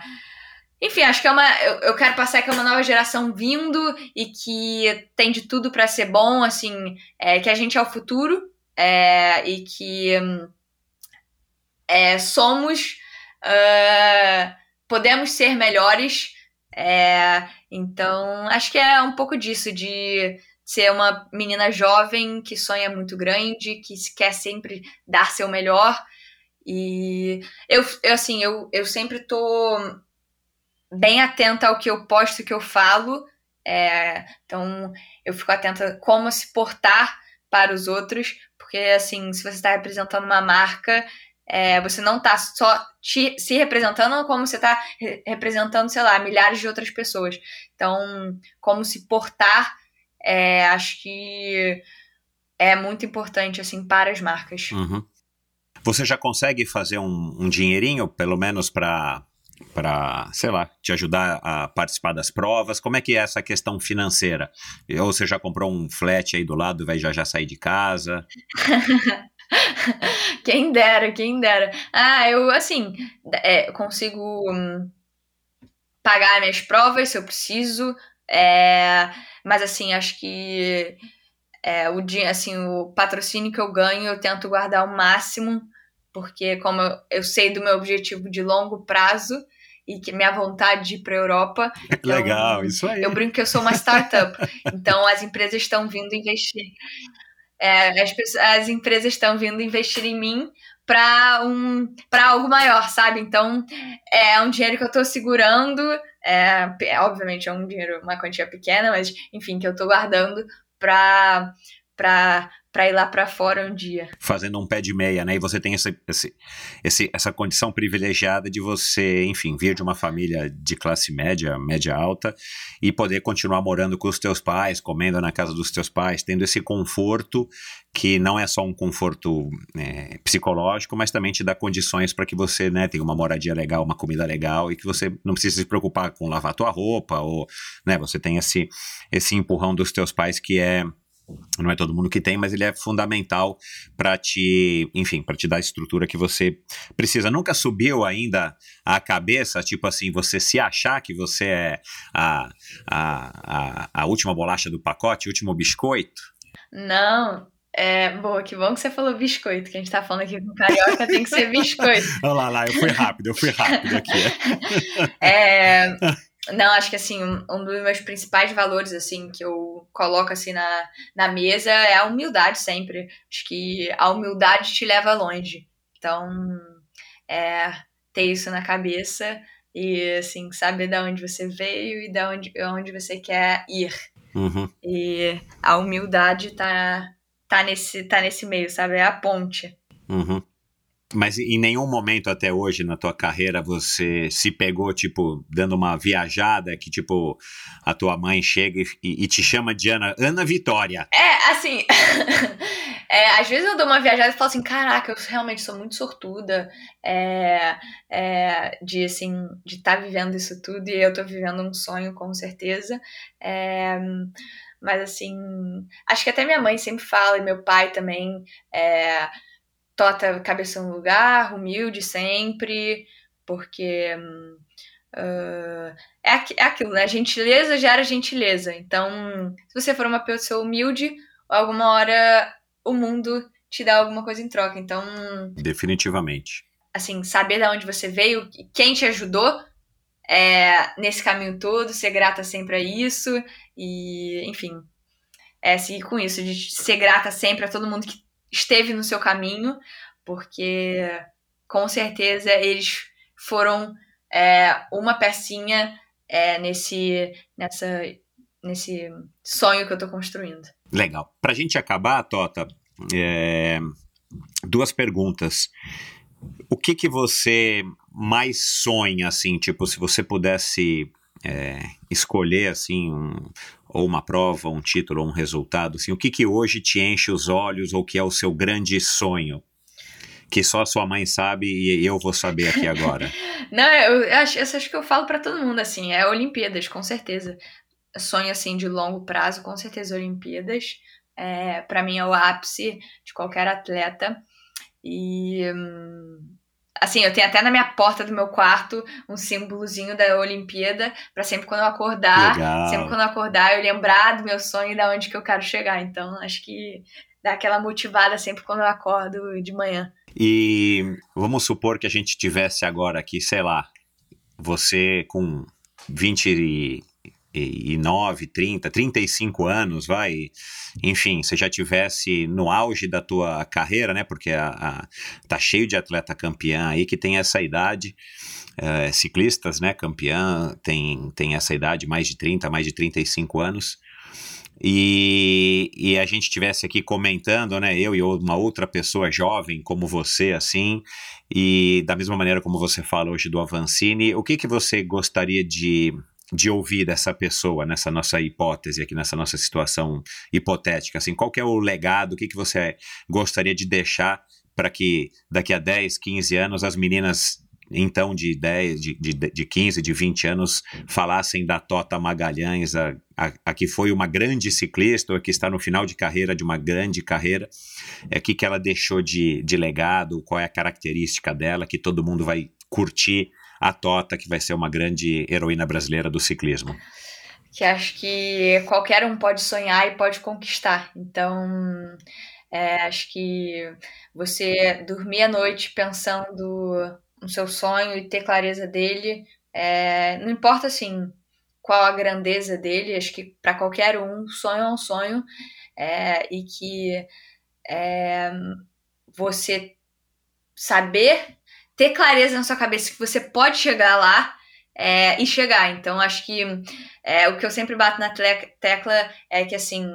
enfim, acho que é uma. Eu, eu, quero passar que é uma nova geração vindo e que tem de tudo para ser bom, assim, é, que a gente é o futuro é, e que é, somos. Uh, podemos ser melhores. É, então, acho que é um pouco disso, de ser uma menina jovem que sonha muito grande, que quer sempre dar seu melhor. E eu, eu assim, eu, eu sempre tô bem atenta ao que eu posto, que eu falo. É, então, eu fico atenta como se portar para os outros, porque, assim, se você está representando uma marca, é, você não está só te, se representando, como você está re representando, sei lá, milhares de outras pessoas. Então, como se portar, é, acho que é muito importante, assim, para as marcas. Uhum. Você já consegue fazer um, um dinheirinho, pelo menos para para, sei lá, te ajudar a participar das provas? Como é que é essa questão financeira? Ou você já comprou um flat aí do lado e vai já já sair de casa? quem dera, quem dera. Ah, eu, assim, é, consigo hum, pagar minhas provas se eu preciso, é, mas, assim, acho que é, o, assim, o patrocínio que eu ganho eu tento guardar o máximo porque como eu, eu sei do meu objetivo de longo prazo e que minha vontade de ir para a Europa. Então, Legal, isso aí. Eu brinco que eu sou uma startup, então as empresas estão vindo investir. É, as, as empresas estão vindo investir em mim para um, para algo maior, sabe? Então é um dinheiro que eu estou segurando. É, é, obviamente é um dinheiro, uma quantia pequena, mas enfim, que eu estou guardando para para ir lá para fora um dia. Fazendo um pé de meia, né? E você tem esse, esse, esse, essa condição privilegiada de você, enfim, vir de uma família de classe média, média alta, e poder continuar morando com os teus pais, comendo na casa dos teus pais, tendo esse conforto que não é só um conforto é, psicológico, mas também te dá condições para que você né, tenha uma moradia legal, uma comida legal e que você não precise se preocupar com lavar tua roupa ou né, você tem esse, esse empurrão dos teus pais que é não é todo mundo que tem, mas ele é fundamental para te, enfim, para te dar a estrutura que você precisa. Nunca subiu ainda a cabeça, tipo assim, você se achar que você é a, a, a, a última bolacha do pacote, o último biscoito? Não, é, boa, que bom que você falou biscoito, que a gente tá falando aqui com carioca, tem que ser biscoito. Olha lá, lá, eu fui rápido, eu fui rápido aqui. é, não, acho que assim, um, um, dos meus principais valores, assim, que eu coloco assim na, na mesa é a humildade sempre. Acho que a humildade te leva longe. Então, é ter isso na cabeça e assim, saber de onde você veio e de onde, onde você quer ir. Uhum. E a humildade tá, tá, nesse, tá nesse meio, sabe? É a ponte. Uhum. Mas em nenhum momento até hoje na tua carreira você se pegou, tipo, dando uma viajada que, tipo, a tua mãe chega e, e te chama de Ana, Ana Vitória. É, assim. é, às vezes eu dou uma viajada e falo assim: caraca, eu realmente sou muito sortuda é, é, de, assim, de estar tá vivendo isso tudo e eu tô vivendo um sonho, com certeza. É, mas, assim, acho que até minha mãe sempre fala e meu pai também. É, tota cabeça no lugar, humilde sempre, porque uh, é, é aquilo, né? Gentileza gera gentileza. Então, se você for uma pessoa humilde, alguma hora o mundo te dá alguma coisa em troca. Então. Definitivamente. Assim, saber de onde você veio, quem te ajudou é, nesse caminho todo, ser grata sempre a isso. E, enfim, é seguir com isso, de ser grata sempre a todo mundo que esteve no seu caminho, porque com certeza eles foram é, uma pecinha é, nesse, nessa, nesse sonho que eu estou construindo. Legal. Para a gente acabar, Tota, é, duas perguntas. O que que você mais sonha, assim, tipo, se você pudesse é, escolher, assim, um, ou uma prova, um título, um resultado, assim, o que que hoje te enche os olhos ou que é o seu grande sonho? Que só sua mãe sabe e eu vou saber aqui agora. Não, eu acho, eu acho que eu falo para todo mundo, assim, é Olimpíadas, com certeza. Sonho, assim, de longo prazo, com certeza Olimpíadas. É, para mim é o ápice de qualquer atleta. E... Hum, assim, eu tenho até na minha porta do meu quarto um símbolozinho da Olimpíada, para sempre quando eu acordar, Legal. sempre quando eu acordar, eu lembrar do meu sonho e da onde que eu quero chegar. Então, acho que dá aquela motivada sempre quando eu acordo de manhã. E vamos supor que a gente tivesse agora aqui, sei lá, você com 29, 30, 35 anos, vai, enfim, você já tivesse no auge da tua carreira, né? Porque a, a- tá cheio de atleta campeã aí que tem essa idade, eh, ciclistas, né? Campeã tem, tem essa idade, mais de 30, mais de 35 anos. E, e a gente tivesse aqui comentando, né? Eu e uma outra pessoa jovem como você, assim, e da mesma maneira como você fala hoje do Avancini, o que, que você gostaria de, de ouvir dessa pessoa nessa nossa hipótese aqui, nessa nossa situação hipotética? Assim, qual é o legado, o que, que você gostaria de deixar para que daqui a 10, 15 anos as meninas então de 10, de, de, de 15, de 20 anos falassem da Tota Magalhães, a, a, a que foi uma grande ciclista, ou a que está no final de carreira de uma grande carreira, é que, que ela deixou de, de legado, qual é a característica dela, que todo mundo vai curtir a Tota, que vai ser uma grande heroína brasileira do ciclismo. que acho que qualquer um pode sonhar e pode conquistar. Então, é, acho que você dormir à noite pensando no seu sonho e ter clareza dele, é, não importa assim qual a grandeza dele, acho que para qualquer um, sonho é um sonho é, e que é, você saber ter clareza na sua cabeça que você pode chegar lá é, e chegar. Então, acho que é, o que eu sempre bato na tecla é que, assim,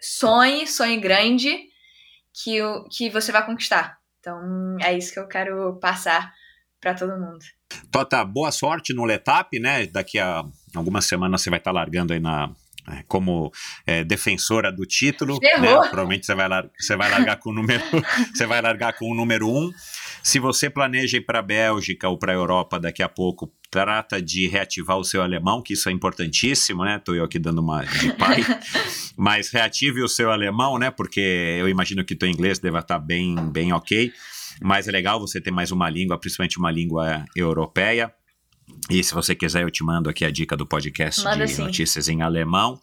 sonhe, sonhe grande, que, o, que você vai conquistar. Então, é isso que eu quero passar para todo mundo. Tota, boa sorte no Letap, né? Daqui a algumas semanas você vai estar largando aí na é, como é, defensora do título, né? Provavelmente você vai, você vai largar com o número, você vai largar com o número um. Se você planeja ir para a Bélgica ou para a Europa daqui a pouco, trata de reativar o seu alemão, que isso é importantíssimo, né? Tô eu aqui dando uma de pai, mas reative o seu alemão, né? Porque eu imagino que teu inglês deva estar bem, bem ok. Mas é legal você ter mais uma língua, principalmente uma língua europeia. E se você quiser, eu te mando aqui a dica do podcast Manda de sim. notícias em alemão.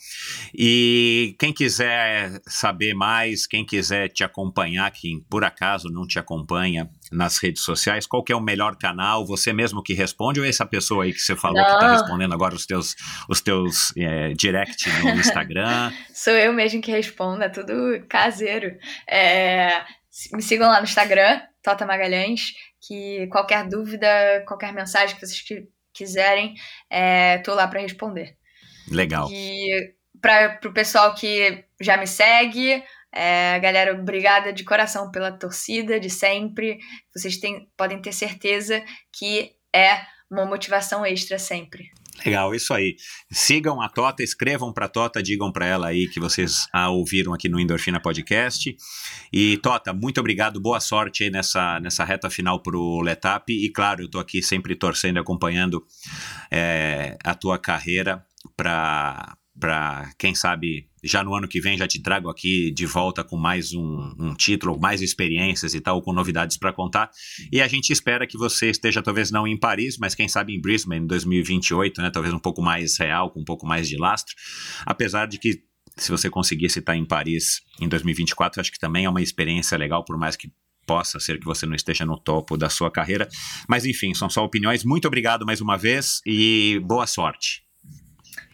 E quem quiser saber mais, quem quiser te acompanhar, quem por acaso não te acompanha nas redes sociais, qual que é o melhor canal? Você mesmo que responde ou essa pessoa aí que você falou que está Não. respondendo agora os teus, os teus é, direct no Instagram? Sou eu mesmo que respondo, é tudo caseiro. É, me sigam lá no Instagram, Tota Magalhães, que qualquer dúvida, qualquer mensagem que vocês qui- quiserem, é, tô lá para responder. Legal. E para o pessoal que já me segue, é, galera, obrigada de coração pela torcida de sempre. Vocês têm- podem ter certeza que é uma motivação extra sempre. Legal, isso aí. Sigam a Tota, escrevam para Tota, digam para ela aí que vocês a ouviram aqui no Endorfina Podcast. E Tota, muito obrigado, boa sorte aí nessa, nessa reta final pro Letap. E claro, eu tô aqui sempre torcendo e acompanhando é, a tua carreira para para quem sabe já no ano que vem já te trago aqui de volta com mais um, um título, mais experiências e tal, com novidades para contar. E a gente espera que você esteja talvez não em Paris, mas quem sabe em Brisbane em 2028, né? Talvez um pouco mais real, com um pouco mais de lastro. Apesar de que se você conseguisse estar em Paris em 2024, acho que também é uma experiência legal, por mais que possa ser que você não esteja no topo da sua carreira. Mas enfim, são só opiniões. Muito obrigado mais uma vez e boa sorte.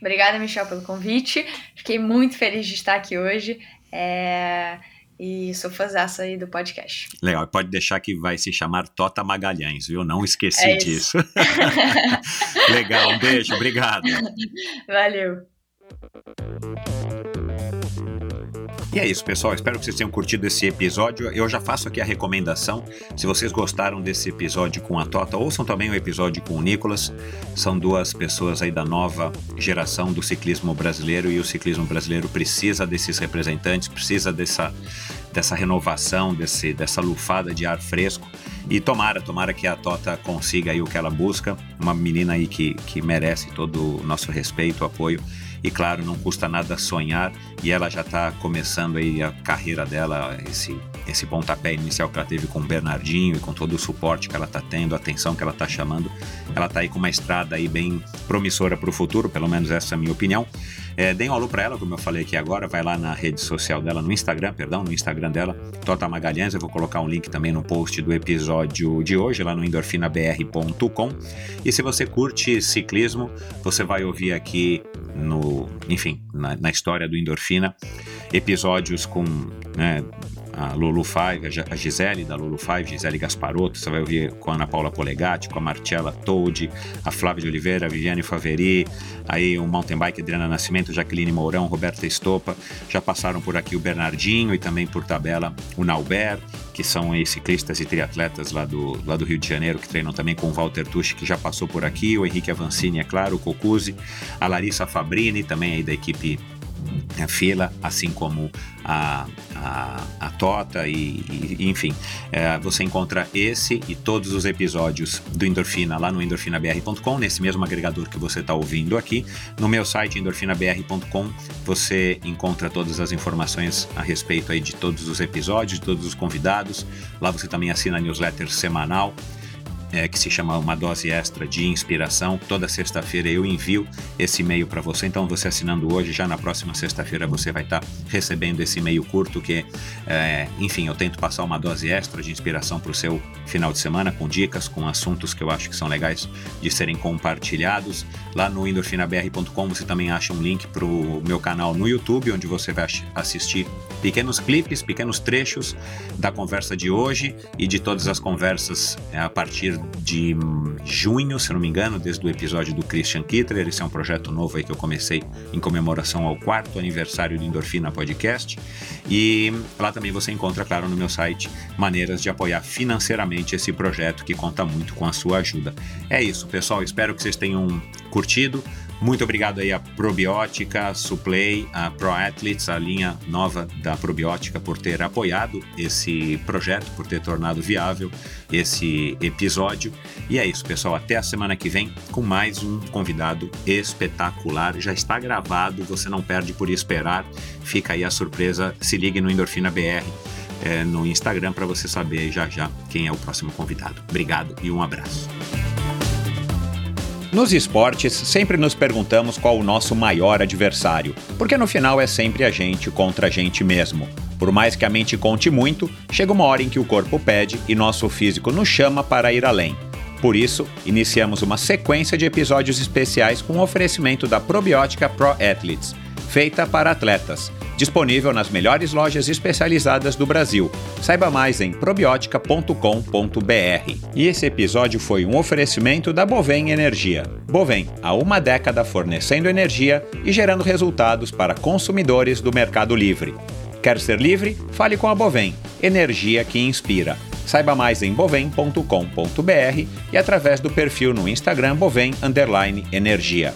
Obrigada, Michel, pelo convite. Fiquei muito feliz de estar aqui hoje. É, E sou fãzaça aí do podcast. Legal, pode deixar que vai se chamar Tota Magalhães, viu? Não esqueci É isso. disso. Legal, um beijo, obrigado. Valeu. E é isso, pessoal. Espero que vocês tenham curtido esse episódio. Eu já faço aqui a recomendação. Se vocês gostaram desse episódio com a Tota, ouçam também o episódio com o Nicolas. São duas pessoas aí da nova geração do ciclismo brasileiro e o ciclismo brasileiro precisa desses representantes, precisa dessa, dessa renovação, desse, dessa lufada de ar fresco. E tomara, tomara que a Tota consiga aí o que ela busca. Uma menina aí que, que merece todo o nosso respeito, apoio E claro, não custa nada sonhar e ela já está começando aí a carreira dela, esse, esse pontapé inicial que ela teve com o Bernardinho e com todo o suporte que ela está tendo, a atenção que ela está chamando. Ela está aí com uma estrada aí bem promissora para o futuro, pelo menos essa é a minha opinião. É, deem um alô para ela, como eu falei aqui agora, vai lá na rede social dela, no Instagram, perdão, no Instagram dela, Tota Magalhães, eu vou colocar um link também no post do episódio de hoje, lá no endorfinabr.com. E se você curte ciclismo, você vai ouvir aqui no, enfim, na, na história do Endorfina, episódios com né, a Lulu Five, a Gisele da Lulu Five, Gisele Gasparotto, você vai ouvir com a Ana Paula Polegatti, com a Marcella Toldi, a Flávia de Oliveira, a Viviane Faveri, aí o mountain bike Adriana Nascimento, Jaqueline Mourão, Roberta Estopa, já passaram por aqui o Bernardinho e também por tabela o Nauber, que são ciclistas e triatletas lá do, lá do Rio de Janeiro, que treinam também com o Walter Tucci, que já passou por aqui, o Henrique Avancini, é claro, o Cocuzzi, a Larissa Fabrini, também aí da equipe a fila, assim como a, a, a Tota e, e enfim, é, você encontra esse e todos os episódios do Endorfina lá no endorfinabr.com, nesse mesmo agregador que você está ouvindo aqui. No meu site endorfinabr.com você encontra todas as informações a respeito aí de todos os episódios, de todos os convidados. Lá você também assina a newsletter semanal é, que se chama Uma Dose Extra de Inspiração. Toda sexta-feira eu envio esse e-mail para você. Então, você assinando hoje, já na próxima sexta-feira você vai estar tá recebendo esse e-mail curto que, é, enfim, eu tento passar uma dose extra de inspiração para o seu final de semana com dicas, com assuntos que eu acho que são legais de serem compartilhados. Lá no endorfinabr.com você também acha um link para o meu canal no YouTube, onde você vai assistir pequenos clipes, pequenos trechos da conversa de hoje e de todas as conversas é, a partir de junho, se não me engano, desde o episódio do Christian Kittler. Esse é um projeto novo aí que eu comecei em comemoração ao quarto aniversário do Endorfina Podcast. E lá também você encontra, claro, no meu site, maneiras de apoiar financeiramente esse projeto que conta muito com a sua ajuda. É isso, pessoal. Espero que vocês tenham curtido. Muito obrigado aí a Probiótica, Suplay, a Pro Athletes, a linha nova da Probiótica por ter apoiado esse projeto, por ter tornado viável esse episódio. E é isso, pessoal. Até a semana que vem com mais um convidado espetacular. Já está gravado, você não perde por esperar. Fica aí a surpresa. Se ligue no Endorfina BR. É, no Instagram para você saber já já quem é o próximo convidado. Obrigado e um abraço. Nos esportes, sempre nos perguntamos qual o nosso maior adversário, porque no final é sempre a gente contra a gente mesmo. Por mais que a mente conte muito, chega uma hora em que o corpo pede e nosso físico nos chama para ir além. Por isso, iniciamos uma sequência de episódios especiais com o oferecimento da Probiótica Pro Athletes, feita para atletas disponível nas melhores lojas especializadas do Brasil. Saiba mais em probiotica.com.br. E esse episódio foi um oferecimento da Bovem Energia. Bovem, há uma década fornecendo energia e gerando resultados para consumidores do Mercado Livre. Quer ser livre? Fale com a Bovem, energia que inspira. Saiba mais em bovem.com.br e através do perfil no Instagram Bovem Energia.